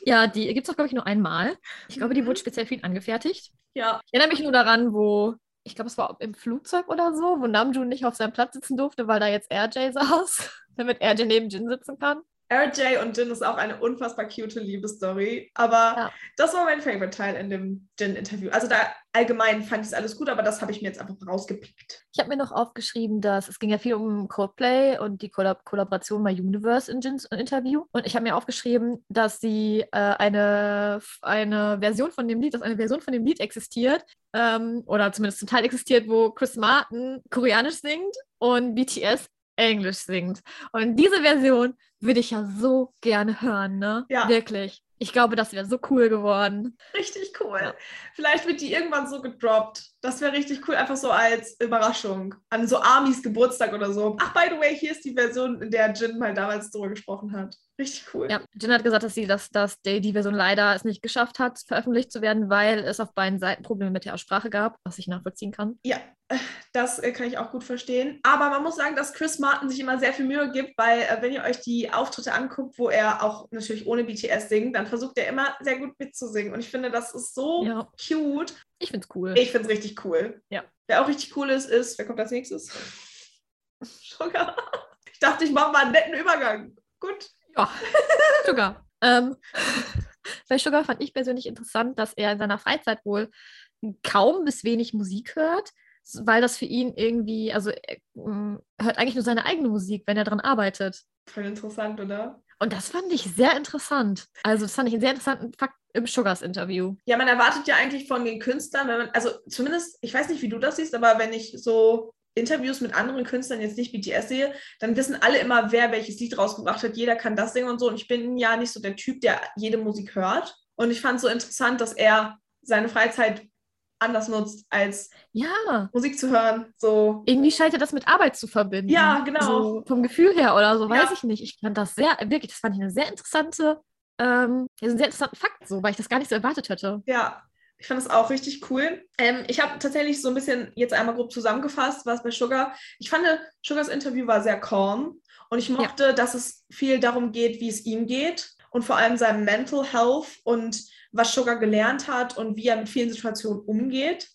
Ja, die gibt es auch, glaube ich, nur einmal. Ich glaube, die Mhm. wurde speziell für ihn angefertigt. Ja, Ich erinnere mich nur daran, wo, ich glaube, es war im Flugzeug oder so, wo Namjoon nicht auf seinem Platz sitzen durfte, weil da jetzt RJ saß, damit RJ neben Jin sitzen kann. RJ und Jin ist auch eine unfassbar cute Liebesstory. Aber Ja. das war mein Favorite-Teil in dem Jin-Interview. Also da allgemein fand ich es alles gut, aber das habe ich mir jetzt einfach rausgepickt. Ich habe mir noch aufgeschrieben, dass es ging ja viel um Coldplay und die Kollab Kollaboration bei Universe in Jins Interview. Und ich habe mir aufgeschrieben, dass sie äh, eine, eine Version von dem Lied, dass eine Version von dem Lied existiert, ähm, oder zumindest zum Teil existiert, wo Chris Martin koreanisch singt und BTS Englisch singt. Und diese Version würde ich ja so gerne hören, ne? Ja. Wirklich. Ich glaube, das wäre so cool geworden. Richtig cool. Ja. Vielleicht wird die irgendwann so gedroppt. Das wäre richtig cool, einfach so als Überraschung. An so Amis Geburtstag oder so. Ach, by the way, hier ist die Version, in der Jin mal damals drüber gesprochen hat. Richtig cool. Ja, Jen hat gesagt, dass sie dass, dass die, die Version leider es nicht geschafft hat, veröffentlicht zu werden, weil es auf beiden Seiten Probleme mit der Aussprache gab, was ich nachvollziehen kann. Ja, äh, das äh, kann ich auch gut verstehen. Aber man muss sagen, dass Chris Martin sich immer sehr viel Mühe gibt, weil äh, wenn ihr euch die Auftritte anguckt, wo er auch natürlich ohne BTS singt, dann versucht er immer sehr gut mitzusingen. Und ich finde, das ist so Ja. cute. Ich finde es cool. Ich finde es richtig cool. Ja. Wer auch richtig cool ist, ist, wer kommt als nächstes? Sugar. Ich dachte, ich mache mal einen netten Übergang. Gut. Ja, Sugar. ähm, bei Sugar fand ich persönlich interessant, dass er in seiner Freizeit wohl kaum bis wenig Musik hört, weil das für ihn irgendwie, also er mm, hört eigentlich nur seine eigene Musik, wenn er dran arbeitet. Voll interessant, oder? Und das fand ich sehr interessant. Also, das fand ich einen sehr interessanten Fakt im Sugars-Interview. Ja, man erwartet ja eigentlich von den Künstlern, wenn man, also zumindest, ich weiß nicht, wie du das siehst, aber wenn ich so Interviews mit anderen Künstlern jetzt nicht BTS sehe, dann wissen alle immer, wer welches Lied rausgebracht hat. Jeder kann das singen und so. Und ich bin ja nicht so der Typ, der jede Musik hört. Und ich fand es so interessant, dass er seine Freizeit anders nutzt, als Ja, Musik zu hören. So, irgendwie scheint er das mit Arbeit zu verbinden. Ja, genau. So vom Gefühl her oder so, weiß Ja. ich nicht. Ich fand das sehr, wirklich, das fand ich eine sehr interessante, ähm, ja, einen sehr interessanten Fakt, so, weil ich das gar nicht so erwartet hätte. ja. Ich fand es auch richtig cool. Ähm, ich habe tatsächlich so ein bisschen jetzt einmal grob zusammengefasst, was bei Sugar. Ich fand, Sugars Interview war sehr calm und ich mochte, dass es viel darum geht, wie es ihm geht und vor allem seinem Mental Health und was Sugar gelernt hat und wie er mit vielen Situationen umgeht.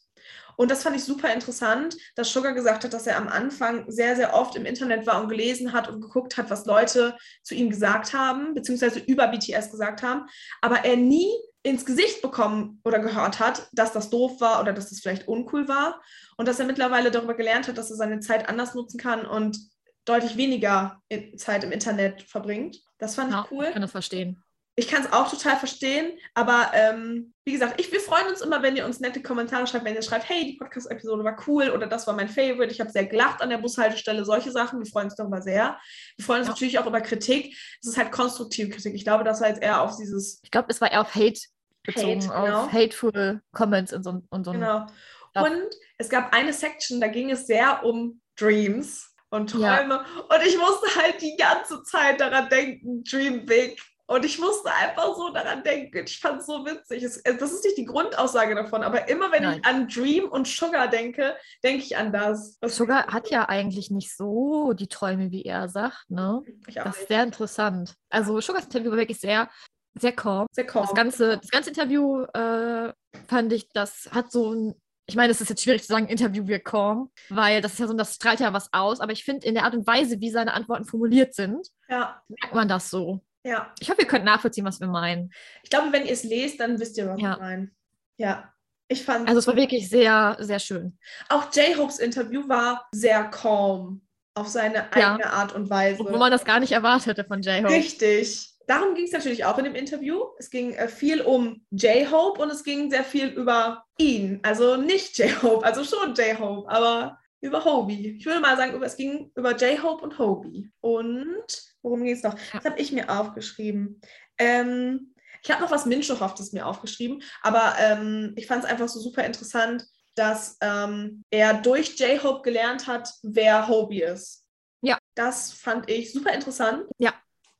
Und das fand ich super interessant, dass Sugar gesagt hat, dass er am Anfang sehr, sehr oft im Internet war und gelesen hat und geguckt hat, was Leute zu ihm gesagt haben, beziehungsweise über BTS gesagt haben, aber er nie ins Gesicht bekommen oder gehört hat, dass das doof war oder dass das vielleicht uncool war und dass er mittlerweile darüber gelernt hat, dass er seine Zeit anders nutzen kann und deutlich weniger Zeit im Internet verbringt. Das fand Ja, ich cool. ich kann das verstehen. Ich kann es auch total verstehen, aber ähm, wie gesagt, ich, wir freuen uns immer, wenn ihr uns nette Kommentare schreibt, wenn ihr schreibt, hey, die Podcast-Episode war cool oder das war mein Favorite, ich habe sehr gelacht an der Bushaltestelle, solche Sachen, wir freuen uns darüber sehr. Wir freuen uns Ja. natürlich auch über Kritik. Es ist halt konstruktive Kritik. Ich glaube, das war jetzt eher auf dieses, Ich glaube, es war eher auf Hate bezogen, Hate, auf genau. hateful Comments und so, und so genau. Ja. Und es gab eine Section, da ging es sehr um Dreams und Ja. Träume. Und ich musste halt die ganze Zeit daran denken, Dream Big. Und ich musste einfach so daran denken. Ich fand es so witzig. Es, äh, das ist nicht die Grundaussage davon, aber immer wenn Nein. ich an Dream und Sugar denke, denke ich an das. Was Sugar hat ja eigentlich nicht so die Träume, wie er sagt, ne? Das ist sehr interessant. Also Sugars Interview war wirklich sehr, sehr calm. sehr calm. Das ganze, das ganze Interview äh, fand ich, das hat so ein, ich meine, es ist jetzt schwierig zu sagen, Interview wir calm, weil das ist ja so, das strahlt ja was aus, aber ich finde, in der Art und Weise, wie seine Antworten formuliert sind, Ja, merkt man das so. Ja. Ich hoffe, ihr könnt nachvollziehen, was wir meinen. Ich glaube, wenn ihr es lest, dann wisst ihr, was Ja. ich meine. Ja. Ich fand, Also es war wirklich sehr, sehr schön. auch J-Hopes Interview war sehr calm auf seine Ja. eigene Art und Weise. Obwohl man das gar nicht erwartete von J-Hope. Richtig. Darum ging es natürlich auch in dem Interview. Es ging äh, viel um J-Hope und es ging sehr viel über ihn. Also nicht J-Hope, also schon J-Hope, aber über Hobie. Ich würde mal sagen, es ging über J-Hope und Hobie. Und worum ging es noch? Das habe ich mir aufgeschrieben. Ähm, ich habe noch was Minschehoftes mir aufgeschrieben, aber ähm, ich fand es einfach so super interessant, dass ähm, er durch J-Hope gelernt hat, wer Hobie ist. Ja. Das fand ich super interessant. Ja.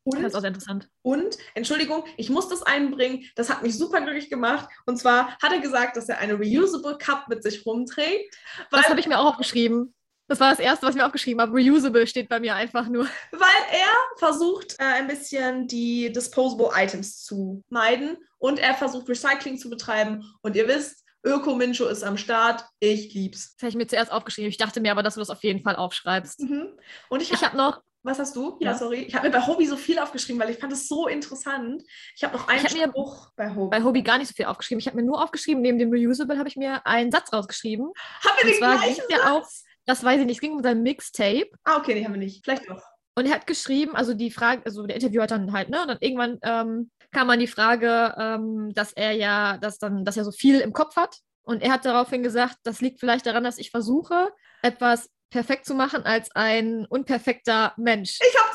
Und Das ist auch sehr interessant. und, Entschuldigung, ich muss das einbringen, das hat mich super glücklich gemacht. Und zwar hat er gesagt, dass er eine Reusable Cup mit sich rumträgt, Das habe ich mir auch aufgeschrieben. Das war das Erste, was ich mir aufgeschrieben habe. Reusable steht bei mir einfach nur. weil er versucht, äh, ein bisschen die Disposable Items zu meiden und er versucht, Recycling zu betreiben. Und ihr wisst, Öko-Mincho ist am Start. Ich lieb's. Das habe ich mir zuerst aufgeschrieben. Ich dachte mir aber, dass du das auf jeden Fall aufschreibst. Mhm. Und ich habe, habe noch, was hast du? Ja, Ja. sorry. Ich habe mir bei Hobby so viel aufgeschrieben, weil ich fand es so interessant. Ich habe noch einen Ich hab Spruch bei Hobby. bei Hobby gar nicht so viel aufgeschrieben. Ich habe mir nur aufgeschrieben, neben dem Reusable habe ich mir einen Satz rausgeschrieben. haben wir den gleichen ja auch, das weiß ich nicht, es ging um sein Mixtape. Ah, okay, den haben wir nicht. Vielleicht doch. Und er hat geschrieben, also die Frage, also der Interviewer hat dann halt, ne, und dann irgendwann ähm, kam man die Frage, ähm, dass er ja, dass dann, dass er so viel im Kopf hat. Und er hat daraufhin gesagt, das liegt vielleicht daran, dass ich versuche, etwas perfekt zu machen als ein unperfekter Mensch. Ich habe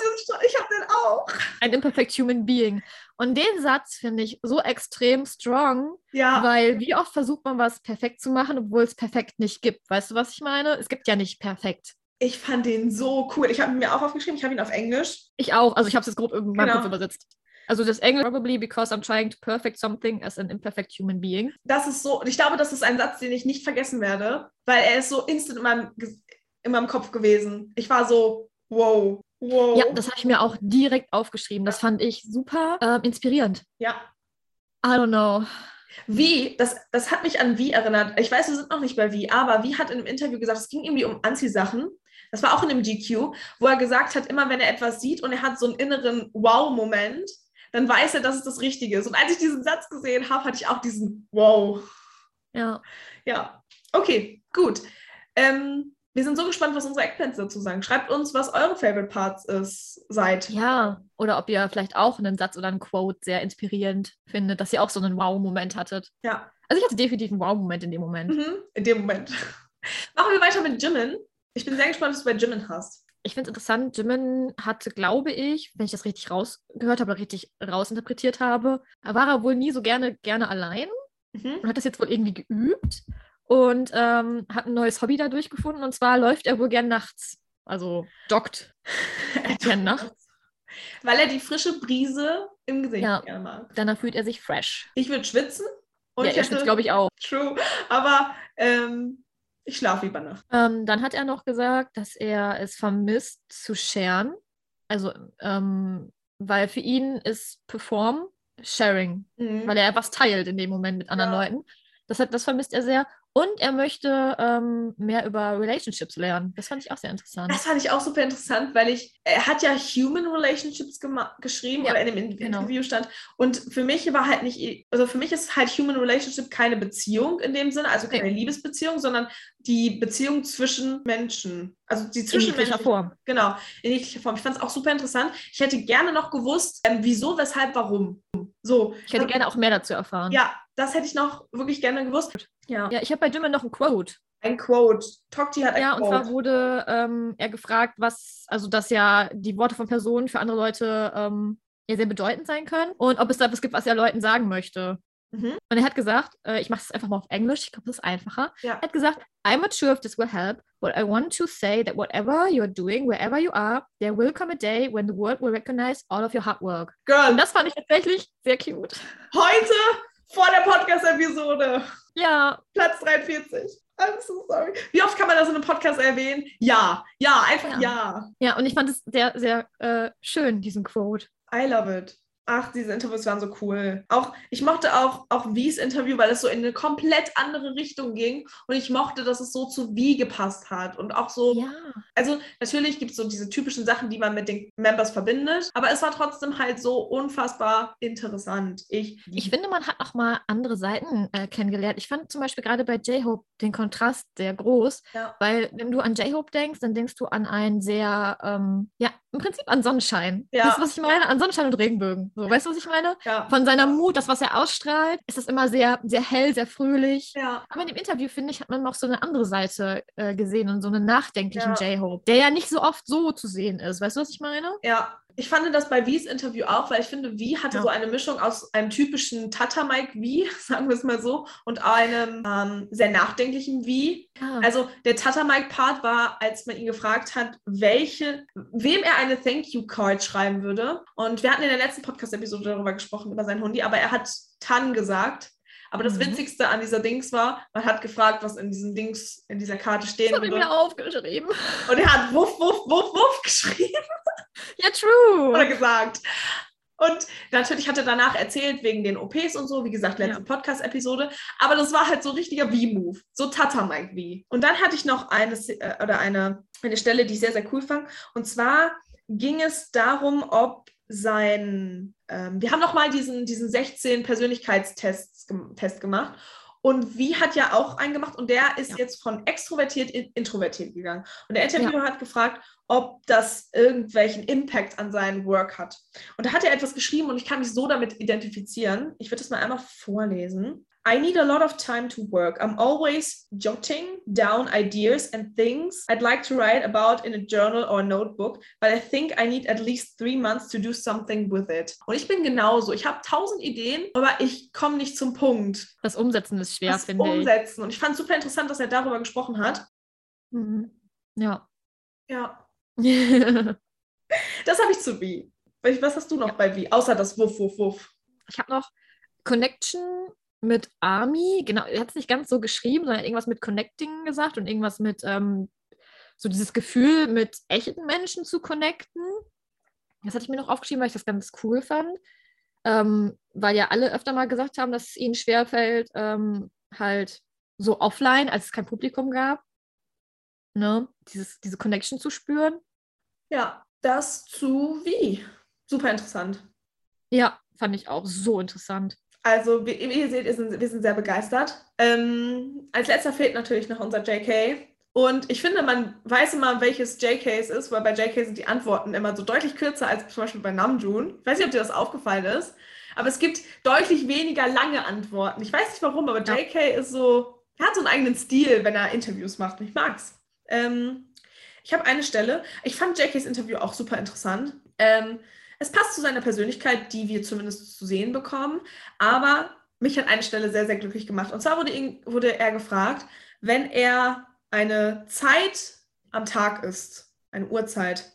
hab den auch. Ein imperfect human being. Und den Satz finde ich so extrem strong, Ja, weil wie oft versucht man was perfekt zu machen, obwohl es perfekt nicht gibt. Weißt du, was ich meine? Es gibt ja nicht perfekt. ich fand den so cool. Ich habe ihn mir auch aufgeschrieben, ich habe ihn auf Englisch. Ich auch. Also ich habe es jetzt grob in meinem Genau. Kopf übersetzt. Also das Englisch probably because I'm trying to perfect something as an imperfect human being. Das ist so, und ich glaube, das ist ein Satz, den ich nicht vergessen werde, weil er ist so instant in meinem, in meinem Kopf gewesen. Ich war so, wow, wow. Ja, das habe ich mir auch direkt aufgeschrieben. Das fand ich super ähm, inspirierend. ja. I don't know. Wie, das, das hat mich an Wie erinnert. Ich weiß, wir sind noch nicht bei Wie, aber Wie hat in einem Interview gesagt, es ging irgendwie um Anziehsachen. Das war auch in einem GQ, wo er gesagt hat, immer wenn er etwas sieht und er hat so einen inneren Wow-Moment, dann weiß er, dass es das Richtige ist. Und als ich diesen Satz gesehen habe, hatte ich auch diesen Wow. Ja. Ja, okay, gut. Ähm, wir sind so gespannt, was unsere Eckplätze dazu sagen. Schreibt uns, was eure Favorite Parts ist, seid. Ja, oder ob ihr vielleicht auch einen Satz oder ein Quote sehr inspirierend findet, dass ihr auch so einen Wow-Moment hattet. Ja. Also ich hatte definitiv einen Wow-Moment in dem Moment. Mhm, in dem Moment. Machen wir weiter mit Jimin. Ich bin sehr gespannt, was du bei Jimin hast. Ich finde es interessant, Jimin hatte, glaube ich, wenn ich das richtig rausgehört habe oder richtig rausinterpretiert habe, war er wohl nie so gerne, gerne allein Mhm. und hat das jetzt wohl irgendwie geübt und ähm, hat ein neues Hobby dadurch gefunden. Und zwar läuft er wohl gern nachts. Also joggt gern nachts. Weil er die frische Brise im Gesicht Ja. gerne mag. Danach fühlt er sich fresh. Ich würde schwitzen. Und ja, ich er schwitzt, glaube ich, auch. True. Aber ähm, ich schlafe lieber nachts. Ähm, dann hat er noch gesagt, dass er es vermisst zu sharen. Also, ähm, weil für ihn ist Perform Sharing, Mhm. weil er was teilt in dem Moment mit anderen Ja. Leuten. Das, hat, das vermisst er sehr. Und er möchte ähm, mehr über Relationships lernen. Das fand ich auch sehr interessant. Das fand ich auch super interessant, weil ich, er hat ja Human Relationships geschrieben Ja, oder in dem In- genau. Interview stand. Und für mich war halt nicht, also für mich ist halt Human Relationship keine Beziehung in dem Sinne, also keine Nee. Liebesbeziehung, sondern die Beziehung zwischen Menschen. Also die in jeglicher zwischenmenschliche Form. Genau, in jeglicher Form. Ich fand es auch super interessant. Ich hätte gerne noch gewusst, ähm, wieso, weshalb, warum. So. Ich hätte ähm, gerne auch mehr dazu erfahren. Ja, das hätte ich noch wirklich gerne gewusst. Ja. Ja, ich habe bei Jimin noch ein Quote. Ein Quote. Tokti hat ein Ja, und Quote. zwar wurde ähm, er gefragt, was, also dass ja die Worte von Personen für andere Leute ähm, ja sehr bedeutend sein können und ob es da etwas gibt, was er Leuten sagen möchte. Mhm. Und er hat gesagt, äh, ich mache das einfach mal auf Englisch, ich glaube, das ist einfacher. Ja. Er hat gesagt, I'm not sure if this will help, but I want to say that whatever you're doing, wherever you are, there will come a day when the world will recognize all of your hard work. Girl, Und das fand ich tatsächlich sehr cute. heute vor der Podcast-Episode. Ja, Platz 43. I'm so sorry. Wie oft kann man das in einem Podcast erwähnen? Ja, ja, einfach Ja. ja. ja, und ich fand es sehr, sehr äh, schön, diesen Quote. I love it. Ach, diese Interviews waren so cool. Auch, ich mochte auch, auch Wies Interview, weil es so in eine komplett andere Richtung ging. Und ich mochte, dass es so zu Wie gepasst hat. Und auch so, Ja. also natürlich gibt es so diese typischen Sachen, die man mit den Members verbindet. Aber es war trotzdem halt so unfassbar interessant. Ich, Ich finde, man hat auch mal andere Seiten äh, kennengelernt. Ich fand zum Beispiel gerade bei J-Hope den Kontrast sehr groß, Ja. weil wenn du an J-Hope denkst, dann denkst du an ein sehr, ähm, ja, im Prinzip an Sonnenschein. Ja. Weißt du, was ich meine? An Sonnenschein und Regenbögen. So, weißt du, was ich meine? ja. Von seiner Mut, das, was er ausstrahlt, ist das immer sehr, sehr hell, sehr fröhlich. Ja. Aber in dem Interview, finde ich, hat man noch so eine andere Seite äh, gesehen und so einen nachdenklichen Ja. J-Hope, der ja nicht so oft so zu sehen ist. Weißt du, was ich meine? Ja, ich fand das bei Wies Interview auch, weil ich finde, Wie hatte Ja. so eine Mischung aus einem typischen Tata-Mike Wie, sagen wir es mal so, und einem ähm, sehr nachdenklichen Wie. Ja. Also der Tata-Mike-Part war, als man ihn gefragt hat, welche, wem er eine Thank-You-Card schreiben würde. Und wir hatten in der letzten Podcast-Episode darüber gesprochen, über sein Hundi, aber er hat Tan gesagt. Aber das Mhm. Witzigste an dieser Dings war, man hat gefragt, was in diesem Dings, in dieser Karte stehen das habe ich würde. mir aufgeschrieben. Und er hat Wuff, Wuff, Wuff, Wuff geschrieben Ja, true. oder gesagt. Und natürlich hat er danach erzählt, wegen den OPs und so, wie gesagt, letzte Ja. Podcast-Episode. Aber das war halt so richtiger V-Move, so Tata-Mike V. Und dann hatte ich noch eine, äh, oder eine, eine Stelle, die ich sehr, sehr cool fand. Und zwar ging es darum, ob sein, ähm, wir haben nochmal diesen, diesen 16 Persönlichkeitstests gem Test gemacht. Und wie hat ja auch einen gemacht und der ist Ja. jetzt von extrovertiert in introvertiert gegangen. Und der Interviewer hat gefragt, ob das irgendwelchen Impact an seinen Work hat. Und da hat er etwas geschrieben und ich kann mich so damit identifizieren. Ich würde das mal einmal vorlesen. I need a lot of time to work. I'm always jotting down ideas and things I'd like to write about in a journal or a notebook, but I think I need at least three months to do something with it. Und ich bin genauso. Ich habe tausend Ideen, aber ich komme nicht zum Punkt. Das Umsetzen ist schwer, das finde ich. Umsetzen. Und ich fand es super interessant, dass er darüber gesprochen hat. Mhm. Ja. Ja, das habe ich zu wie. Was hast du noch bei wie? Außer das Wuff, Wuff, Wuff. ich habe noch Connection mit Army. Genau, er hat es nicht ganz so geschrieben, sondern irgendwas mit Connecting gesagt und irgendwas mit ähm, so dieses Gefühl, mit echten Menschen zu connecten. Das hatte ich mir noch aufgeschrieben, weil ich das ganz cool fand. Ähm, weil ja alle öfter mal gesagt haben, dass es ihnen schwerfällt, ähm, halt so offline, als es kein Publikum gab, ne, dieses, diese Connection zu spüren. Ja, das zu wie. Super interessant. Ja, fand ich auch so interessant. Also, wie, ihr seht, wir sind, wir sind sehr begeistert. Ähm, als letzter fehlt natürlich noch unser JK. Und ich finde, man weiß immer, welches JK es ist, weil bei JK sind die Antworten immer so deutlich kürzer als zum Beispiel bei Namjoon. Ich weiß nicht, ob dir das aufgefallen ist, aber es gibt deutlich weniger lange Antworten. Ich weiß nicht warum, aber Ja. JK ist so, er hat so einen eigenen Stil, wenn er Interviews macht. Ich mag's. Ähm, ich habe eine Stelle. Ich fand JKs Interview auch super interessant. Ähm, es passt zu seiner Persönlichkeit, die wir zumindest zu sehen bekommen. Aber mich hat eine Stelle sehr, sehr glücklich gemacht. Und zwar wurde, ihn, wurde er gefragt, wenn er eine Zeit am Tag ist, eine Uhrzeit,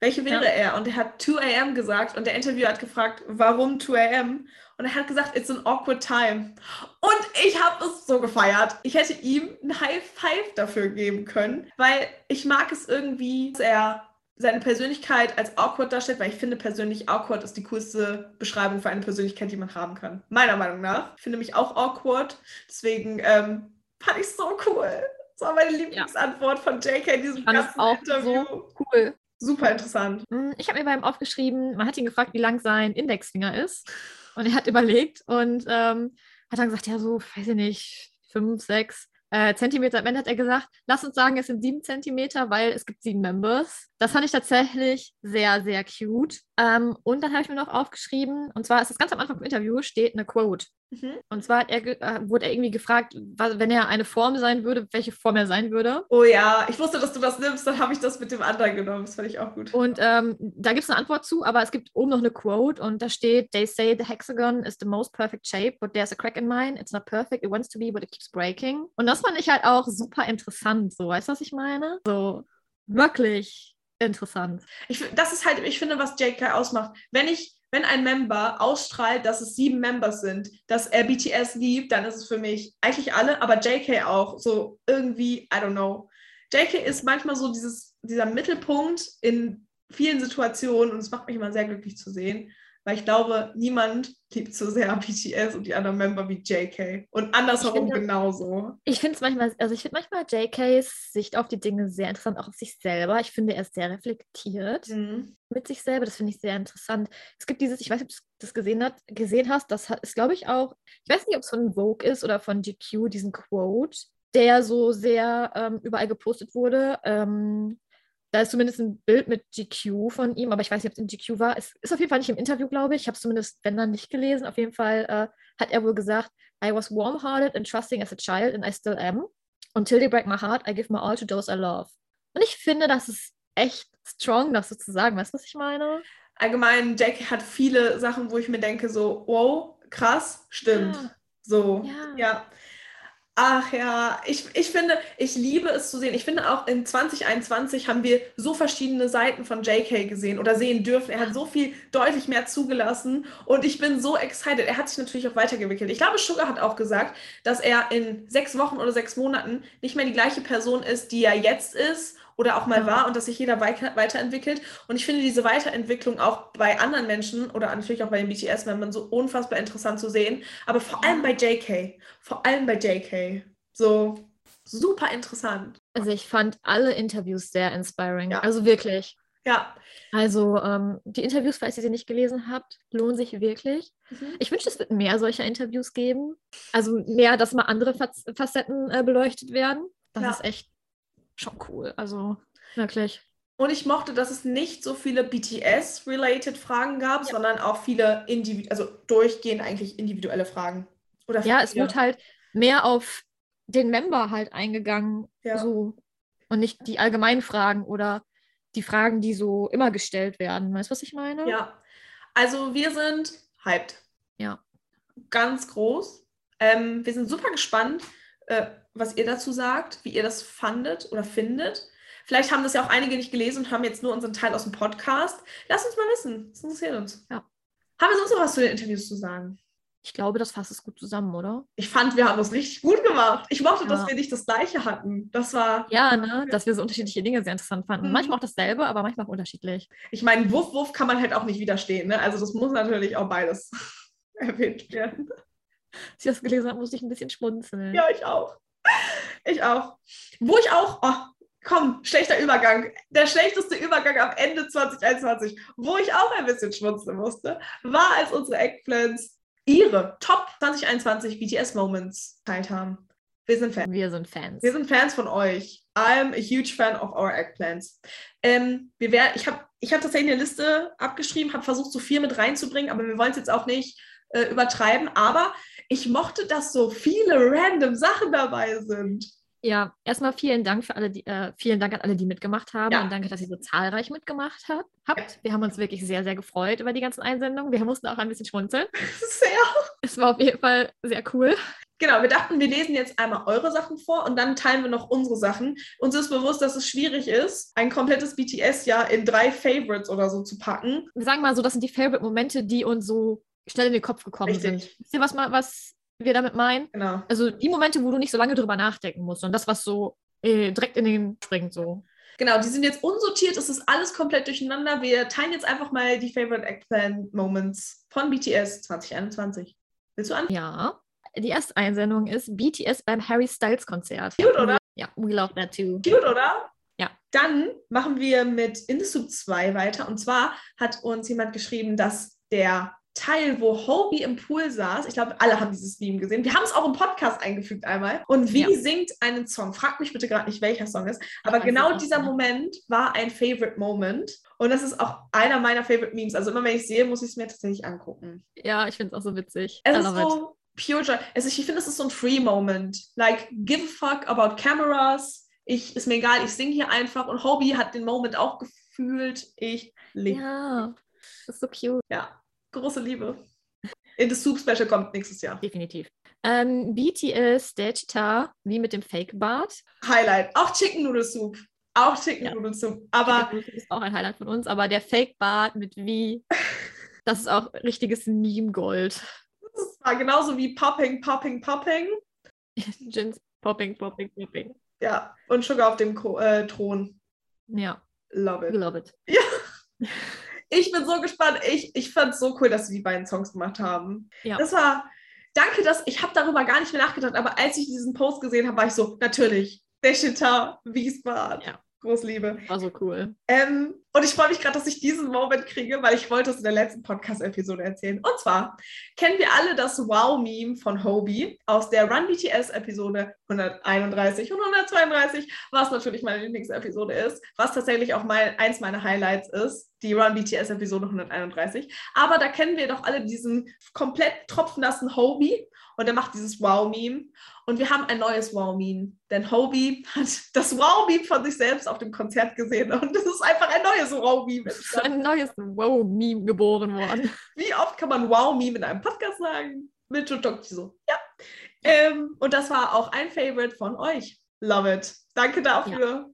welche wäre Ja. er? Und er hat 2 a.m. gesagt und der Interviewer hat gefragt, warum 2 a.m.? Und er hat gesagt, it's an awkward time. Und ich habe es so gefeiert. Ich hätte ihm ein High Five dafür geben können, weil ich mag es irgendwie, dass er seine Persönlichkeit als awkward darstellt, weil ich finde persönlich awkward ist die coolste Beschreibung für eine Persönlichkeit, die man haben kann. Meiner Meinung nach. Ich finde mich auch awkward. Deswegen ähm, fand ich es so cool. Das war meine Lieblingsantwort von JK in diesem Fand ganzen auch Interview. so cool. Super interessant. Hm, Ich habe mir bei ihm aufgeschrieben, man hat ihn gefragt, wie lang sein Indexfinger ist. Und er hat überlegt und ähm, hat dann gesagt, ja, so, weiß ich nicht, fünf, sechs äh, Zentimeter. Am Ende hat er gesagt, lass uns sagen, es sind sieben Zentimeter, weil es gibt sieben Members. Das fand ich tatsächlich sehr, sehr cute. Ähm, und dann habe ich mir noch aufgeschrieben, und zwar ist das ganz am Anfang vom Interview, steht eine Quote. Mhm. Und zwar hat er, äh, wurde er irgendwie gefragt, was, wenn er eine Form sein würde, welche Form er sein würde. Oh ja, ich wusste, dass du das nimmst, dann habe ich das mit dem anderen genommen. Das fand ich auch gut. Und ähm, da gibt es eine Antwort zu, aber es gibt oben noch eine Quote und da steht: They say the hexagon is the most perfect shape, but there's a crack in mine. It's not perfect. It wants to be, but it keeps breaking. Und das fand ich halt auch super interessant. So, weißt du, was ich meine? So, wirklich interessant. Ich, das ist halt, ich finde, was JK ausmacht. Wenn ich, wenn ein Member ausstrahlt, dass es sieben Members sind, dass er BTS liebt, dann ist es für mich eigentlich alle, aber JK auch. So irgendwie, I don't know. JK ist manchmal so dieses, dieser Mittelpunkt in vielen Situationen und es macht mich immer sehr glücklich zu sehen, weil ich glaube, niemand liebt so sehr BTS und die anderen Member wie JK. Und andersherum Ich finde- genauso. Ich finde es manchmal, also ich finde manchmal JKs Sicht auf die Dinge sehr interessant, auch auf sich selber. Ich finde, er ist sehr reflektiert. Mhm. mit sich selber. Das finde ich sehr interessant. Es gibt dieses, ich weiß nicht, ob du das gesehen, hat, gesehen hast, das ist, glaube ich, auch, ich weiß nicht, ob es von Vogue ist oder von GQ, diesen Quote, der so sehr ähm, überall gepostet wurde. Ähm, da ist zumindest ein Bild mit GQ von ihm, aber ich weiß nicht, ob es in GQ war. Es ist auf jeden Fall nicht im Interview, glaube ich. Ich habe es zumindest, wenn dann, nicht gelesen. Auf jeden Fall äh, hat er wohl gesagt, I was warm-hearted and trusting as a child and I still am. Until they break my heart, I give my all to those I love. Und ich finde, das ist echt strong, das so zu sagen. Weißt du, was ich meine? Allgemein, JK hat viele Sachen, wo ich mir denke, so, wow, krass, stimmt. Ja. So, Ja. ja. Ach ja, ich, ich finde, ich liebe es zu sehen. Ich finde auch in 2021 haben wir so verschiedene Seiten von JK gesehen oder sehen dürfen. Er hat so viel deutlich mehr zugelassen und ich bin so excited. Er hat sich natürlich auch weiterentwickelt. Ich glaube, Sugar hat auch gesagt, dass er in sechs Wochen oder sechs Monaten nicht mehr die gleiche Person ist, die er jetzt ist oder auch mal war und dass sich jeder weiter, weiterentwickelt. Und ich finde diese Weiterentwicklung auch bei anderen Menschen oder natürlich auch bei den BTS-Membern so unfassbar interessant zu sehen. Aber vor allem bei JK. Vor allem bei JK. So super interessant. Also ich fand alle Interviews sehr inspiring. Ja. Also wirklich. Ja. Also ähm, die Interviews, falls ihr sie nicht gelesen habt, lohnen sich wirklich. Mhm. Ich wünsche, es wird mehr solcher Interviews geben. Also mehr, dass mal andere Facetten äh, beleuchtet werden. Das Ja. ist echt schon cool. Also wirklich. Und ich mochte, dass es nicht so viele BTS-related Fragen gab, Ja. sondern auch viele individu also durchgehend eigentlich individuelle Fragen. Oder Ja, es wurde halt mehr auf den Member halt eingegangen. Ja. So. Und nicht die allgemeinen Fragen oder die Fragen, die so immer gestellt werden. Weißt du, was ich meine? Ja, also wir sind hyped. Ja. Ganz groß. Ähm, wir sind super gespannt, äh, was ihr dazu sagt, wie ihr das fandet oder findet. Vielleicht haben das ja auch einige nicht gelesen und haben jetzt nur unseren Teil aus dem Podcast. Lasst uns mal wissen. Das interessiert uns. Ja. Haben wir sonst noch was zu den Interviews zu sagen? Ich glaube, das fasst es gut zusammen, oder? Ich fand, wir haben das richtig gut gemacht. Ich mochte, dass Ja. wir nicht das Gleiche hatten. Das war, Ja, ne? Dass wir so unterschiedliche Dinge sehr interessant fanden. Mhm. Manchmal auch dasselbe, aber manchmal auch unterschiedlich. ich meine, Wuff, Wuff kann man halt auch nicht widerstehen. Ne? Also das muss natürlich auch beides erwähnt werden. Als ich das gelesen habe, musste ich ein bisschen schmunzeln. Ja, ich auch. Ich auch. Wo ich auch, oh, komm, schlechter Übergang. Der schlechteste Übergang am Ende 2021, wo ich auch ein bisschen schmunzeln musste, war, als unsere Eggplants ihre Top 2021 BTS-Moments geteilt haben. Wir sind Fans. Wir sind Fans. Wir sind Fans von euch. I'm a huge fan of our Eggplants. Ähm, wir wär, ich habe ich hab tatsächlich eine Liste abgeschrieben, habe versucht, so viel mit reinzubringen, aber wir wollen es jetzt auch nicht äh, übertreiben. Aber ich mochte, dass so viele random Sachen dabei sind. Ja, erstmal vielen Dank für alle, die, äh, vielen Dank an alle, die mitgemacht haben Ja. und danke, dass ihr so zahlreich mitgemacht habt. habt. Wir haben uns wirklich sehr, sehr gefreut über die ganzen Einsendungen. Wir mussten auch ein bisschen schmunzeln. Sehr. Es war auf jeden Fall sehr cool. Genau, wir dachten, wir lesen jetzt einmal eure Sachen vor und dann teilen wir noch unsere Sachen. Uns ist bewusst, dass es schwierig ist, ein komplettes BTS-Jahr in drei Favorites oder so zu packen. Wir sagen mal so, das sind die Favorite-Momente, die uns so schnell in den Kopf gekommen Richtig. sind. Wisst ihr, was, was wir damit meinen? Genau. Also die Momente, wo du nicht so lange drüber nachdenken musst und das, was so äh, direkt in den springt, so. Genau, die sind jetzt unsortiert, es ist alles komplett durcheinander. Wir teilen jetzt einfach mal die Favorite Eggplant Moments von BTS 2021. Willst du an? Ja. Die erste Einsendung ist BTS beim Harry Styles Konzert. Cute, oder? Ja, we love that too. Cute, oder? Ja. Dann machen wir mit In the Soup 2 weiter. Und zwar hat uns jemand geschrieben, dass der Teil, wo Hobie im Pool saß, ich glaube, alle haben dieses Meme gesehen. Wir haben es auch im Podcast eingefügt einmal. Und wie Ja. singt einen Song? Frag mich bitte gerade nicht, welcher Song ist. Aber genau dieser nicht. Moment war ein Favorite Moment. Und das ist auch einer meiner Favorite Memes. Also immer wenn ich sehe, muss ich es mir tatsächlich angucken. Ja, ich finde es auch so witzig. Es I ist it. so pure joy. Also ich finde, es ist so ein Free Moment. Like, give a fuck about cameras. Ich, ist mir egal, ich singe hier einfach. Und Hobie hat den Moment auch gefühlt. Ich liebe. Ja. Ja, das ist so cute. Große Liebe. In the Soup Special kommt nächstes Jahr. Definitiv. Ähm, BTS, Dechita, wie mit dem Fake-Bart. Highlight. Auch Chicken Noodle Soup. Auch Chicken Ja. Noodle Soup. Aber das ist auch ein Highlight von uns, aber der Fake-Bart mit wie, das ist auch richtiges Meme-Gold. es war genauso wie Popping, Popping, Popping. Jins popping, popping, popping. Ja. Und Sugar auf dem Ko äh, Thron. Ja, Love it. love it. Ich bin so gespannt. Ich, ich fand es so cool, dass sie die beiden Songs gemacht haben. Ja. Das war, danke, dass ich habe darüber gar nicht mehr nachgedacht, aber als ich diesen Post gesehen habe, war ich so, natürlich, Deschita, Wiesbaden. Ja. Großliebe. War so cool. Ähm, und ich freue mich gerade, dass ich diesen Moment kriege, weil ich wollte es in der letzten Podcast-Episode erzählen. Und zwar kennen wir alle das Wow-Meme von Hobie aus der Run BTS-Episode 131 und 132, was natürlich meine Lieblingsepisode ist, was tatsächlich auch mal eins meiner Highlights ist, die Run BTS-Episode 131. Aber da kennen wir doch alle diesen komplett tropfnassen Hobie und er macht dieses Wow-Meme. Und wir haben ein neues Wow-Meme, denn Hobie hat das Wow-Meme von sich selbst auf dem Konzert gesehen und es ist einfach ein neues Wow-Meme. Es ist ein neues Wow-Meme geboren worden. Wie oft kann man Wow-Meme in einem Podcast sagen? Mit Jodokji so. Ja. Ähm, und das war auch ein Favorite von euch. Love it. Danke dafür.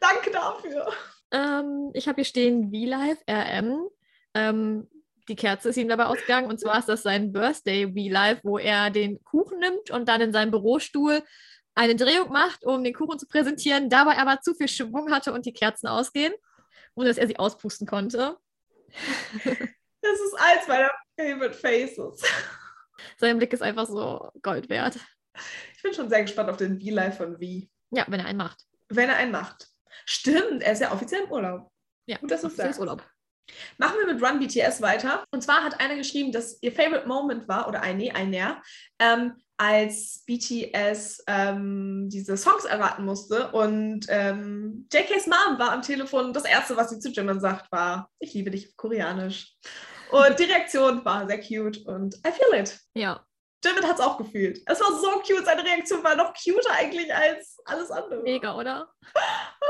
Danke dafür. Ähm, ich habe hier stehen V-Live RM. Ähm, die Kerze ist ihm dabei ausgegangen und zwar ist das sein Birthday V-Live, wo er den Kuchen nimmt und dann in seinem Bürostuhl eine Drehung macht, um den Kuchen zu präsentieren, dabei aber zu viel Schwung hatte und die Kerzen ausgehen und dass er sie auspusten konnte. Das ist eins meiner Favorite Faces. Sein Blick ist einfach so Gold wert. Ich bin schon sehr gespannt auf den V-Live von V. Ja, wenn er einen macht. Wenn er einen macht. Stimmt, er ist ja offiziell im Urlaub. Ja, Gut, dass du das ist sagst. Urlaub. Machen wir mit Run BTS weiter. Und zwar hat einer geschrieben, dass ihr Favorite Moment war, oder ein, nee, ein ja, ähm, als BTS ähm, diese Songs erraten musste. Und ähm, JK's Mom war am Telefon. Das Erste, was sie zu Jimin sagt, war, ich liebe dich auf Koreanisch. Und die Reaktion war sehr cute und I feel it. Ja, Jimin hat es auch gefühlt. Es war so cute, seine Reaktion war noch cuter eigentlich als alles andere. Mega, oder?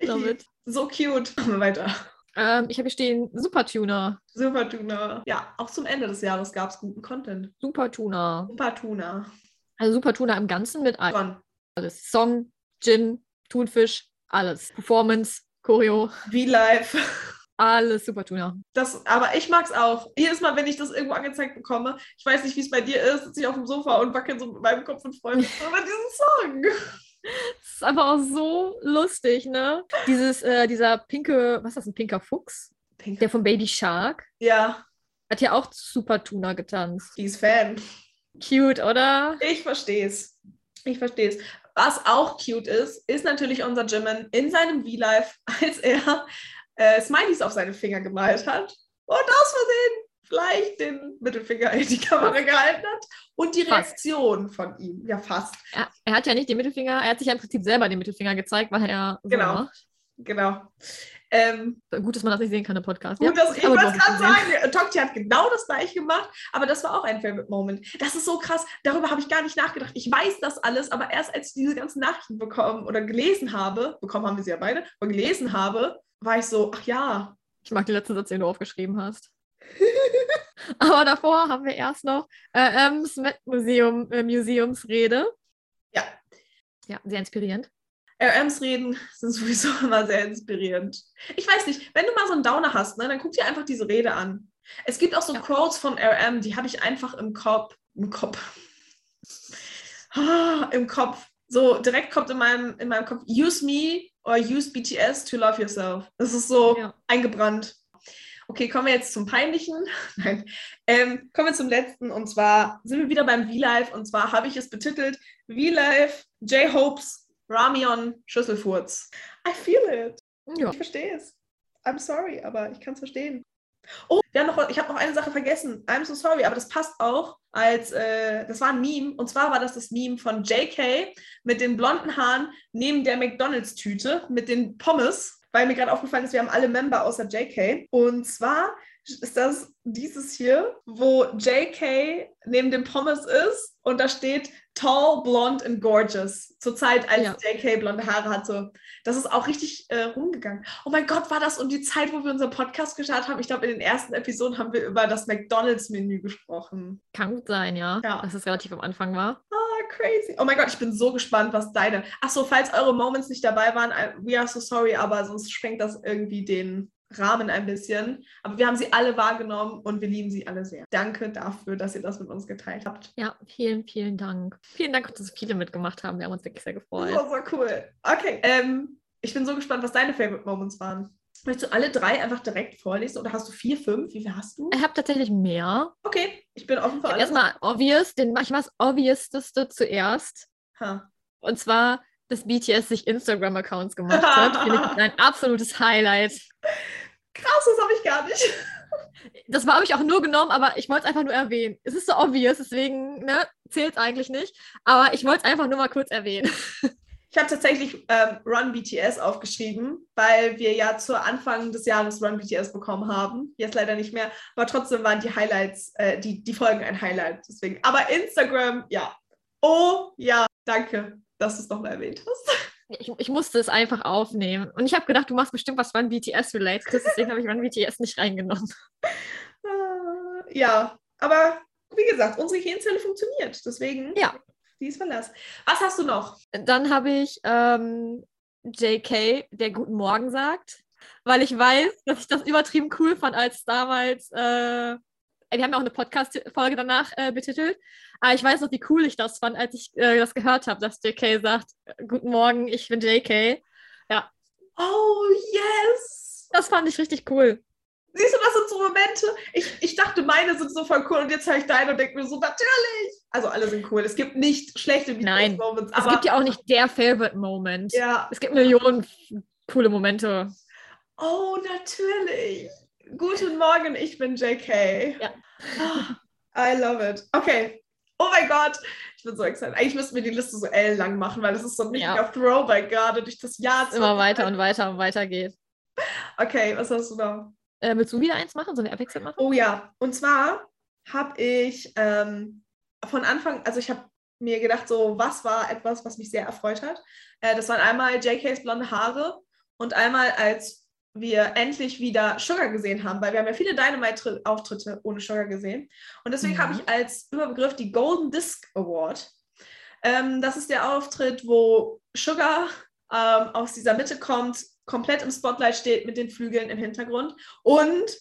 Ich Love it. So cute. Machen wir weiter. Ähm, ich habe hier stehen Supertuner. Super Tuna. Ja, auch zum Ende des Jahres gab es guten Content. Supertuner. Super Tuna. Also Supertuner im Ganzen mit all- Von alles. Song, Gin, Thunfisch, alles. Performance, Choreo, V-Live. alles Supertuner. Das, aber ich mag es auch. Jedes Mal, wenn ich das irgendwo angezeigt bekomme, ich weiß nicht, wie es bei dir ist, sitze ich auf dem Sofa und wackel so mit meinem Kopf und freue mich über diesen Song. Ist einfach auch so lustig, ne? Dieses, äh, dieser pinke, was ist das, ein pinker Fuchs? Pink. Der von Baby Shark Ja, hat ja auch Supertuner getanzt. die ist Fan. Cute, oder? Ich verstehe es. Ich verstehe es. Was auch cute ist, ist natürlich unser Jimin in seinem V-Live, als er äh, Smileys auf seine Finger gemalt hat und aus Versehen vielleicht den Mittelfinger in die Kamera gehalten hat und die Fast. Reaktion von ihm. Ja, fast. Er, er hat ja nicht den Mittelfinger, er hat sich ja im Prinzip selber den Mittelfinger gezeigt, weil er so Genau. macht. Genau. Ähm, Gut, dass man das nicht sehen kann im Podcast. Gut, dass, ich doch, gerade sagen, Tokti hat genau das gleiche gemacht, aber das war auch ein Favorite Moment. Das ist so krass, darüber habe ich gar nicht nachgedacht. Ich weiß das alles, aber erst als ich diese ganzen Nachrichten bekommen oder gelesen habe, bekommen haben wir sie ja beide, aber gelesen habe, war ich so, ach ja, Ich mag den letzten Satz, den du aufgeschrieben hast. aber davor haben wir erst noch äh, ähm, Smet Museum, äh, Museumsrede. ja. Ja, sehr inspirierend. RMs Reden sind sowieso immer sehr inspirierend. Ich weiß nicht, wenn du mal so einen Downer hast, ne, dann guck dir einfach diese Rede an. Es gibt auch so Ja. Quotes von RM, die habe ich einfach im Kopf, im Kopf, ah, im Kopf. So direkt kommt in meinem, in meinem Kopf, use me or use BTS to love yourself. Das ist so Ja. eingebrannt. Okay, kommen wir jetzt zum Peinlichen. Nein. Ähm, kommen wir zum letzten und zwar sind wir wieder beim V-Live und zwar habe ich es betitelt V-Live, J-Hopes, Ramion, Schüsselfurz. I feel it. Ja. Ich verstehe es. I'm sorry, aber ich kann es verstehen. Oh, wir haben noch, ich habe noch eine Sache vergessen. I'm so sorry, aber das passt auch als, äh, das war ein Meme. Und zwar war das das Meme von JK mit den blonden Haaren neben der McDonalds-Tüte mit den Pommes, weil mir gerade aufgefallen ist, wir haben alle Member außer JK. Und zwar ist das dieses hier, wo JK neben dem Pommes ist und da steht Tall, Blonde and Gorgeous. Zur Zeit, als Ja. JK blonde Haare hatte. Das ist auch richtig äh, rumgegangen. Oh mein Gott, war das um die Zeit, wo wir unseren Podcast gestartet haben? Ich glaube, in den ersten Episoden haben wir über das McDonalds-Menü gesprochen. Kann gut sein, ja, Ja. dass es relativ am Anfang war. Ah, crazy. Oh mein Gott, ich bin so gespannt, was deine. Achso, falls eure Moments nicht dabei waren, we are so sorry, aber sonst sprengt das irgendwie den Rahmen ein bisschen. Aber wir haben sie alle wahrgenommen und wir lieben sie alle sehr. Danke dafür, dass ihr das mit uns geteilt habt. Ja, vielen, vielen Dank. Vielen Dank, dass so viele mitgemacht haben. Wir haben uns wirklich sehr gefreut. war so cool. Okay, ähm, ich bin so gespannt, was deine Favorite Moments waren. Möchtest du alle drei einfach direkt vorlesen oder hast du vier, fünf? Wie viel hast du? Ich habe tatsächlich mehr. Okay, ich bin offen für alles. Erstmal obvious, den mache ich mal das obviouseste zuerst. Ha. Und zwar, dass BTS sich Instagram-Accounts gemacht hat. Finde ich ein absolutes Highlight. Krass, das habe ich gar nicht. Das war habe ich auch nur genommen, aber ich wollte es einfach nur erwähnen. Es ist so obvious, deswegen ne, zählt es eigentlich nicht. Aber ich wollte es einfach nur mal kurz erwähnen. Ich habe tatsächlich ähm, Run BTS aufgeschrieben, weil wir ja zu Anfang des Jahres Run BTS bekommen haben. Jetzt leider nicht mehr, aber trotzdem waren die Highlights, äh, die, die Folgen ein Highlight. Deswegen. Aber Instagram, ja. Oh ja, danke, dass du es nochmal erwähnt hast. Ich, ich musste es einfach aufnehmen. Und ich habe gedacht, du machst bestimmt was Run BTS related. Deswegen habe ich Run BTS nicht reingenommen. Äh, ja, aber wie gesagt, unsere Gehirnzelle funktioniert. Deswegen, Ja. Die ist Verlass. Was hast du noch? Dann habe ich ähm, JK, der Guten Morgen sagt, weil ich weiß, dass ich das übertrieben cool fand, als damals, äh, wir haben ja auch eine Podcast-Folge danach äh, betitelt, aber ich weiß noch, wie cool ich das fand, als ich äh, das gehört habe, dass JK sagt, Guten Morgen, ich bin JK. Oh, yes! Das fand ich richtig cool. Siehst du, das sind so Momente. Ich, ich dachte, meine sind so voll cool und jetzt höre ich deine und denke mir so, natürlich. Also alle sind cool. Es gibt nicht schlechte Nein, Moments. Es gibt ja auch nicht der Favorite-Moment. Ja. Es gibt Millionen coole Momente. Oh, natürlich. Guten Morgen, ich bin JK. Ja. I love it. Okay. Oh mein Gott. Ich bin so excited. Eigentlich müssten wir die Liste so L lang machen, weil das ist so ein richtiger Ja. Throwback gerade durch das Jahr. Es immer weiter und weiter und weiter geht. Okay, was hast du noch? Äh, willst du wieder eins machen? Sollen wir abwechselnd machen? Oh ja, und zwar habe ich ähm, von Anfang, also ich habe mir gedacht, so, was war etwas, was mich sehr erfreut hat? Äh, das waren einmal JKs blonde Haare und einmal, als wir endlich wieder Sugar gesehen haben, weil wir haben ja viele Dynamite-Auftritte ohne Sugar gesehen. Und deswegen Mhm. habe ich als Überbegriff die Golden Disc Award. Ähm, das ist der Auftritt, wo Sugar ähm, aus dieser Mitte kommt, komplett im Spotlight steht mit den Flügeln im Hintergrund und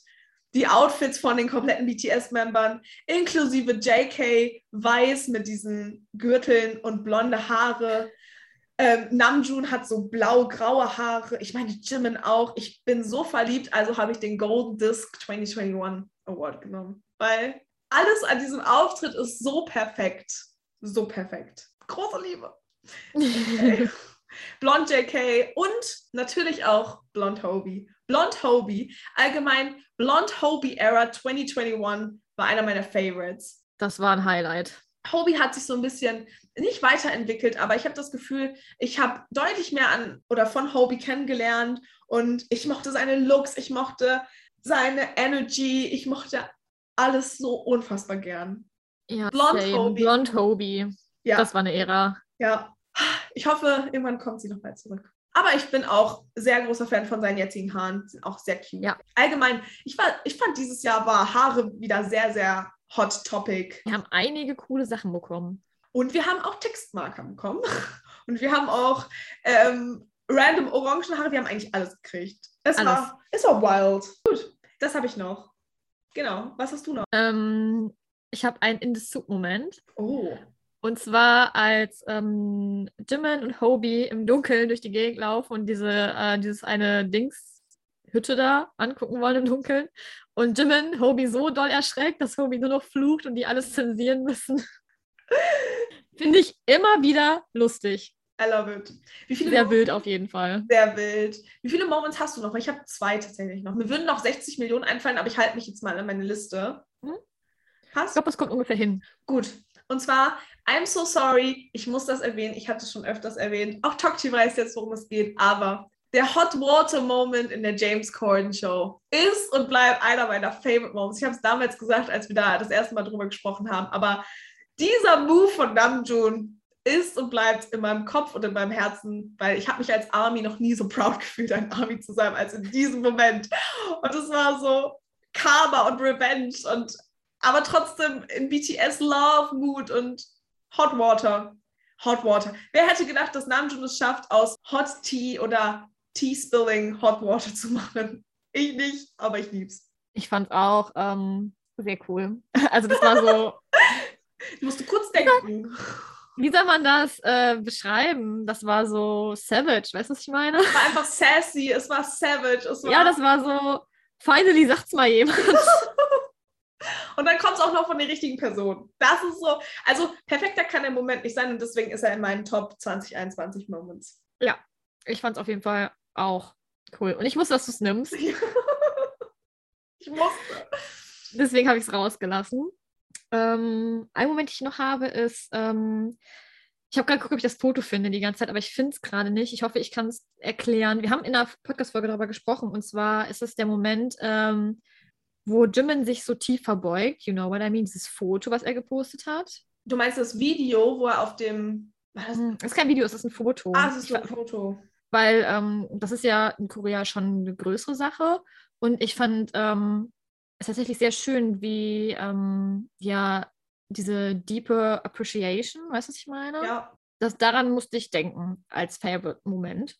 die Outfits von den kompletten BTS-Membern, inklusive JK, weiß mit diesen Gürteln und blonde Haare. Ähm, Namjoon hat so blau-graue Haare. Ich meine, Jimin auch. Ich bin so verliebt, also habe ich den Golden Disc 2021 Award genommen. Weil alles an diesem Auftritt ist so perfekt. So perfekt. Große Liebe. Okay. Blond JK und natürlich auch Blond Hobie. Blond Hobie, allgemein Blond Hobie Era 2021 war einer meiner Favorites. Das war ein Highlight. Hobie hat sich so ein bisschen nicht weiterentwickelt, aber ich habe das Gefühl, ich habe deutlich mehr an oder von Hobie kennengelernt und ich mochte seine Looks, ich mochte seine Energy, ich mochte alles so unfassbar gern. Ja, Blond. Hobie. Blond Hobie. Ja, Das war eine Ära. ja. Ich hoffe, irgendwann kommt sie noch mal zurück. Aber ich bin auch sehr großer Fan von seinen jetzigen Haaren. Die sind auch sehr cute. Ja. Allgemein, ich, war, ich fand dieses Jahr war Haare wieder sehr, sehr hot topic. Wir haben einige coole Sachen bekommen. Und wir haben auch Textmarker bekommen. Und wir haben auch ähm, random Orangenhaare. Wir haben eigentlich alles gekriegt. Es, Alles. War, es war wild. Gut, das habe ich noch. Genau. Was hast du noch? Ähm, ich habe einen In the Soup-Moment. Oh. Und zwar als ähm, Jimin und Hobie im Dunkeln durch die Gegend laufen und diese, äh, dieses eine Dings Hütte da angucken wollen im Dunkeln. Und Jimin Hobie so doll erschreckt, dass Hobie nur noch flucht und die alles zensieren müssen. Finde ich immer wieder lustig. I love it. Wie viele Sehr Moments- wild auf jeden Fall. Sehr wild. Wie viele Moments hast du noch? Ich habe zwei tatsächlich noch. Mir würden noch 60 Millionen einfallen, aber ich halte mich jetzt mal an meine Liste. Hm? Ich Passt? glaube, das kommt ungefähr hin. Gut. Und zwar, I'm so sorry, ich muss das erwähnen, ich hatte es schon öfters erwähnt. Auch Tokchi weiß jetzt, worum es geht, aber der Hot Water Moment in der James Corden Show ist und bleibt einer meiner Favorite Moments. Ich habe es damals gesagt, als wir da das erste Mal drüber gesprochen haben, aber dieser Move von Namjoon ist und bleibt in meinem Kopf und in meinem Herzen, weil ich habe mich als Army noch nie so proud gefühlt, ein Army zu sein, als in diesem Moment. Und es war so Karma und Revenge und aber trotzdem in BTS Love Mood und Hot Water. Hot Water. Wer hätte gedacht, dass Namjoon es schafft, aus Hot Tea oder Tea Spilling Hot Water zu machen? Ich nicht, aber ich lieb's. Ich fand auch ähm, sehr cool. Also das war so, Ich musste kurz denken. wie soll man das äh, beschreiben? Das war so savage, weißt du, was ich meine? Es war einfach sassy, es war savage. Es war Ja, das war so, finally sagt's mal jemand. Und dann kommt es auch noch von der richtigen Person. Das ist so, also perfekter kann der Moment nicht sein und deswegen ist er in meinen Top 2021 Moments. Ich fand's auf jeden Fall auch cool. Und ich wusste, dass du es nimmst. Ich musste. Deswegen habe ich es rausgelassen. Ähm, ein Moment, den ich noch habe, ist, ähm, ich habe gerade geguckt, ob ich das Foto finde die ganze Zeit, aber ich finde es gerade nicht. Ich hoffe, ich kann es erklären. Wir haben in der Podcast-Folge darüber gesprochen und zwar ist es der Moment, ähm, wo Jimin sich so tief verbeugt. You know what I mean? Dieses Foto, was er gepostet hat. Du meinst das Video, wo er auf dem. Das, Hm, Es ist kein Video, es ist ein Foto. ah, es ist ein Foto. weil ähm, das ist ja in Korea schon eine größere Sache. Und ich fand ähm, es tatsächlich sehr schön, wie ähm, ja diese deeper Appreciation, weißt du, was ich meine? Ja, Das, daran musste ich denken als Favorite-Moment.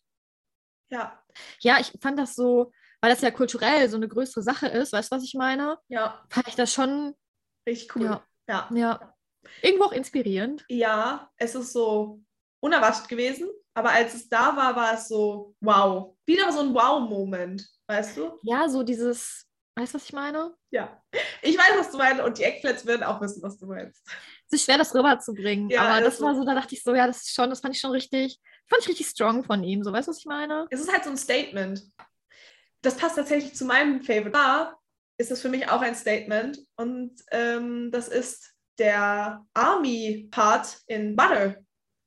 ja, Ja, ich fand das so, weil das ja kulturell so eine größere Sache ist, weißt du, was ich meine? ja, Fand ich das schon, richtig cool. Ja. ja. ja, irgendwo auch inspirierend. Ja, es ist so unerwartet gewesen, aber als es da war, war es so wow. Wieder so ein Wow-Moment, weißt du? Ja, so dieses, weißt du, was ich meine? Ja. Ich weiß, was du meinst und die Eggflats werden auch wissen, was du meinst. Es ist schwer, das rüberzubringen. Ja, aber das war so, da dachte ich so, ja, das ist schon, das fand ich schon richtig, fand ich richtig strong von ihm. So, weißt du, was ich meine? Es ist halt so ein Statement. Das passt tatsächlich zu meinem Favorite. Da ist es für mich auch ein Statement und ähm, das ist der Army-Part in Butter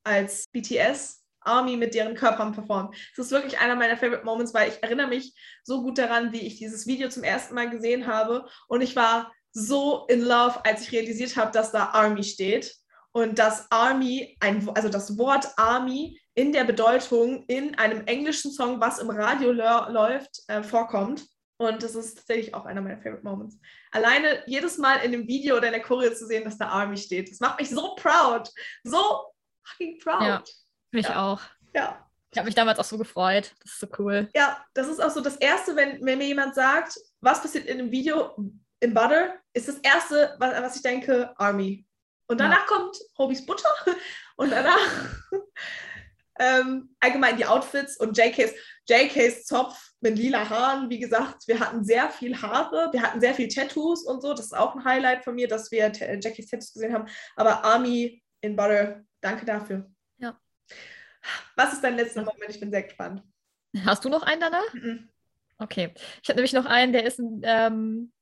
als BTS. Army mit deren Körpern performt. Das ist wirklich einer meiner Favorite Moments, weil ich erinnere mich so gut daran, wie ich dieses Video zum ersten Mal gesehen habe und ich war so in love, als ich realisiert habe, dass da Army steht und dass Army, ein, also das Wort Army in der Bedeutung in einem englischen Song, was im Radio läuft, äh, vorkommt. Und das ist tatsächlich auch einer meiner Favorite Moments. Alleine jedes Mal in dem Video oder in der Choreo zu sehen, dass da Army steht, das macht mich so proud. So fucking proud. Ja, mich Ja. auch. ja. Ich habe mich damals auch so gefreut. Das ist so cool. Ja, das ist auch so das Erste, wenn, wenn mir jemand sagt, was passiert in einem Video in Butter, ist das Erste, was, was ich denke, Army. Und danach kommt Hobys Butter und danach ähm, allgemein die Outfits und JKs, JKs Zopf mit lila Haaren. Wie gesagt, wir hatten sehr viel Haare, wir hatten sehr viel Tattoos und so. Das ist auch ein Highlight von mir, dass wir JKs Tattoos gesehen haben. Aber Army in Butter, danke dafür. Ja. Was ist dein letzter Moment? Ich bin sehr gespannt. Hast du noch einen danach? Mhm. Okay. Ich habe nämlich noch einen, der ist ein ähm,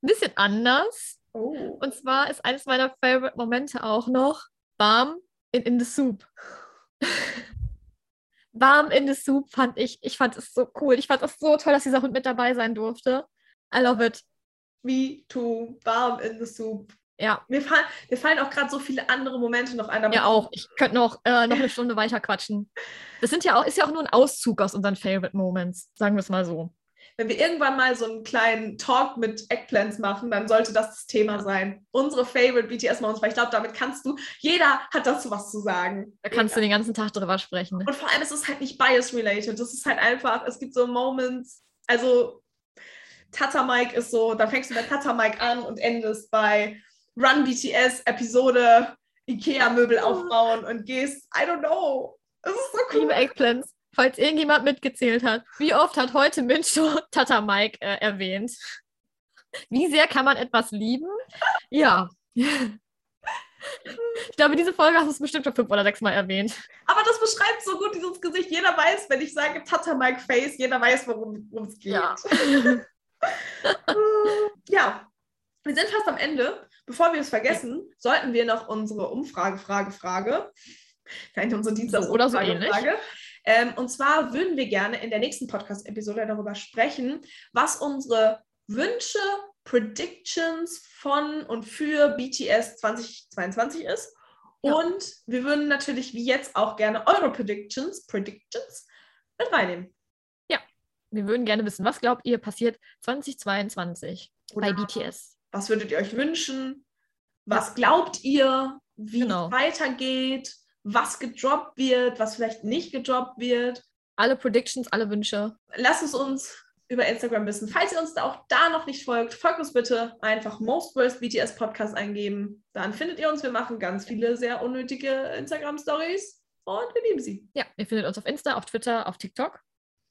bisschen anders. Oh. Und zwar ist eines meiner Favorite Momente auch noch Warm in, in the Soup. Warm in the Soup fand ich, ich fand es so cool. Ich fand es so toll, dass dieser Hund mit dabei sein durfte. I love it. Me too, warm in the soup. Ja, Mir, fall, mir fallen auch gerade so viele andere Momente noch ein. ja auch. Ich könnte noch, äh, noch eine Stunde weiter quatschen. Das sind ja auch, ist ja auch nur ein Auszug aus unseren Favorite Moments, sagen wir es mal so. Wenn wir irgendwann mal so einen kleinen Talk mit Eggplants machen, dann sollte das das Thema sein. Unsere Favorite BTS-Moments, weil ich glaube, damit kannst du, jeder hat dazu was zu sagen. Da kannst du den ganzen Tag drüber sprechen. Und vor allem ist es halt nicht bias-related. Das ist halt einfach, es gibt so Moments, also Tata Mike ist so, dann fängst du bei Tata Mike an und endest bei Run BTS Episode Ikea-Möbel aufbauen und gehst, I don't know. Es ist so cool. Liebe Eggplants, falls irgendjemand mitgezählt hat, wie oft hat heute Mincho Tata Mike äh, erwähnt? Wie sehr kann man etwas lieben? Ja. Ich glaube, diese Folge hast du es bestimmt schon fünf oder sechs Mal erwähnt. Aber das beschreibt so gut dieses Gesicht. Jeder weiß, wenn ich sage Tata Mike Face, jeder weiß, worum es geht. Ja. ja, wir sind fast am Ende. Bevor wir es vergessen, sollten wir noch unsere Umfrage, Frage, Frage, vielleicht unsere Dienstags oder so ähnlich. Frage. Ähm, und zwar würden wir gerne in der nächsten Podcast-Episode darüber sprechen, was unsere Wünsche, Predictions von und für BTS 2022 ist. Ja. Und wir würden natürlich wie jetzt auch gerne eure Predictions, Predictions mit reinnehmen. Wir würden gerne wissen, was glaubt ihr passiert 2022 bei Oder BTS? Was würdet ihr euch wünschen? Was glaubt ihr, wie Genau. es weitergeht? Was gedroppt wird, was vielleicht nicht gedroppt wird? Alle Predictions, alle Wünsche. Lasst es uns über Instagram wissen. Falls ihr uns da auch da noch nicht folgt, folgt uns bitte einfach Most Worst BTS Podcast eingeben. Dann findet ihr uns. Wir machen ganz viele sehr unnötige Instagram-Stories und wir lieben sie. Ja, ihr findet uns auf Insta, auf Twitter, auf TikTok.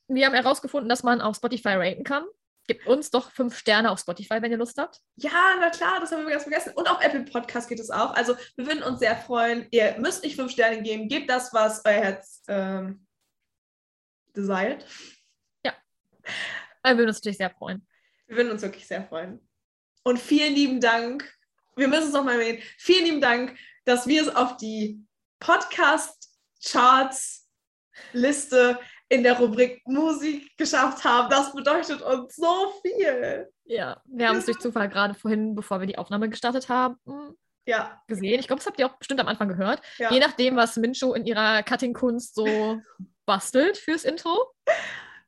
Wir haben herausgefunden, dass man auf Spotify raten kann. Gebt uns doch fünf Sterne auf Spotify, wenn ihr Lust habt. Ja, na klar, das haben wir ganz vergessen. Und auf Apple Podcast geht es auch. Also wir würden uns sehr freuen. Ihr müsst nicht fünf Sterne geben. Gebt das, was euer Herz ähm, desired. Wir würden uns natürlich sehr freuen. Wir würden uns wirklich sehr freuen. Und vielen lieben Dank. Wir müssen es nochmal erwähnen. Vielen lieben Dank, dass wir es auf die Podcast-Charts-Liste in der Rubrik Musik geschafft haben. Das bedeutet uns so viel. Ja, wir haben es durch Zufall gerade vorhin, bevor wir die Aufnahme gestartet haben, Ja, gesehen. Ich glaube, das habt ihr auch bestimmt am Anfang gehört. ja. Je nachdem, was Mincho in ihrer Cutting-Kunst so bastelt fürs Intro.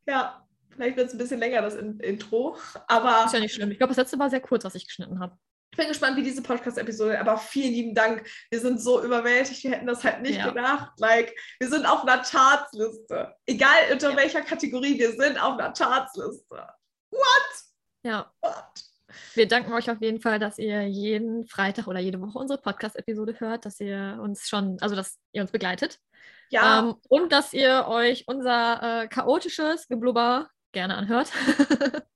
ja. Vielleicht wird es ein bisschen länger, das In Intro. Aber Ist ja nicht schlimm. Ich glaube, das letzte war sehr kurz, was ich geschnitten habe. Ich bin gespannt, wie diese Podcast-Episode, aber vielen lieben Dank. Wir sind so überwältigt, wir hätten das halt nicht Ja. gedacht. Like, wir sind auf einer Chartsliste. Egal unter Ja. welcher Kategorie, wir sind auf einer Chartsliste. Ja, What? wir danken euch auf jeden Fall, dass ihr jeden Freitag oder jede Woche unsere Podcast-Episode hört, dass ihr uns schon, also dass ihr uns begleitet. Ja, Ähm, und dass ihr euch unser äh, chaotisches Geblubber gerne anhört.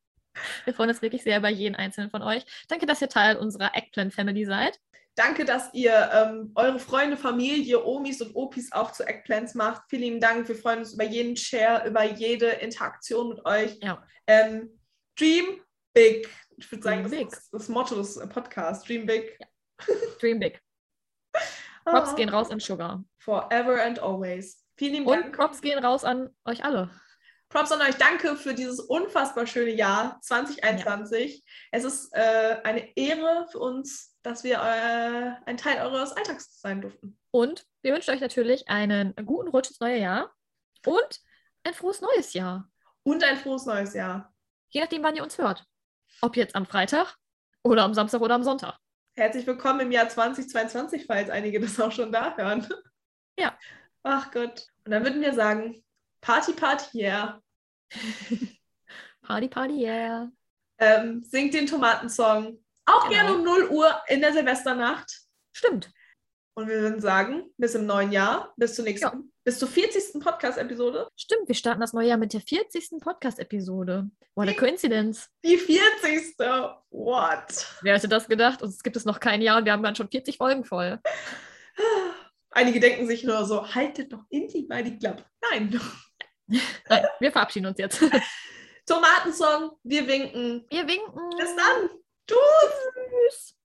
wir freuen uns wirklich sehr über jeden einzelnen von euch. Danke, dass ihr Teil unserer Eggplant Family seid. danke, dass ihr ähm, eure Freunde, Familie, Omis und Opis auch zu Eggplants macht. Vielen lieben Dank. Wir freuen uns über jeden Share, über jede Interaktion mit euch. Ja. Ähm, Dream big. Ich würde sagen, Dream das ist das Motto des äh, Podcasts. Dream big. Dream big. Props Ah. gehen raus an Sugar. Forever and always. Vielen lieben Und Dank. Props gehen raus an euch alle. Props an euch. Danke für dieses unfassbar schöne Jahr 2021. Es ist äh, eine Ehre für uns, dass wir äh, ein Teil eures Alltags sein durften. Und wir wünschen euch natürlich einen guten Rutsch ins neue Jahr und ein frohes neues Jahr. Und ein frohes neues Jahr. Je nachdem, wann ihr uns hört. Ob jetzt am Freitag oder am Samstag oder am Sonntag. Herzlich willkommen im Jahr 2022, falls einige das auch schon da hören. Ja. Ach Gott. Und dann würden wir sagen, Party, Party, yeah. Party, Party, yeah. Ähm, singt den Tomatensong. Auch Genau. gerne um 0 Uhr in der Silvesternacht. Stimmt. Und wir würden sagen, bis im neuen Jahr, bis zur nächsten, Ja. bis zur 40. Podcast-Episode. Stimmt, wir starten das neue Jahr mit der 40. Podcast-Episode. What a coincidence. Die 40. What? Wer hätte das gedacht? Uns gibt es noch kein Jahr und wir haben dann schon 40 Folgen voll. Einige denken sich nur so, haltet doch endlich mal die Klappe. Nein. Nein, wir verabschieden uns jetzt. Tomatensong, wir winken. Wir winken. Bis dann. Tschüss. Tschüss.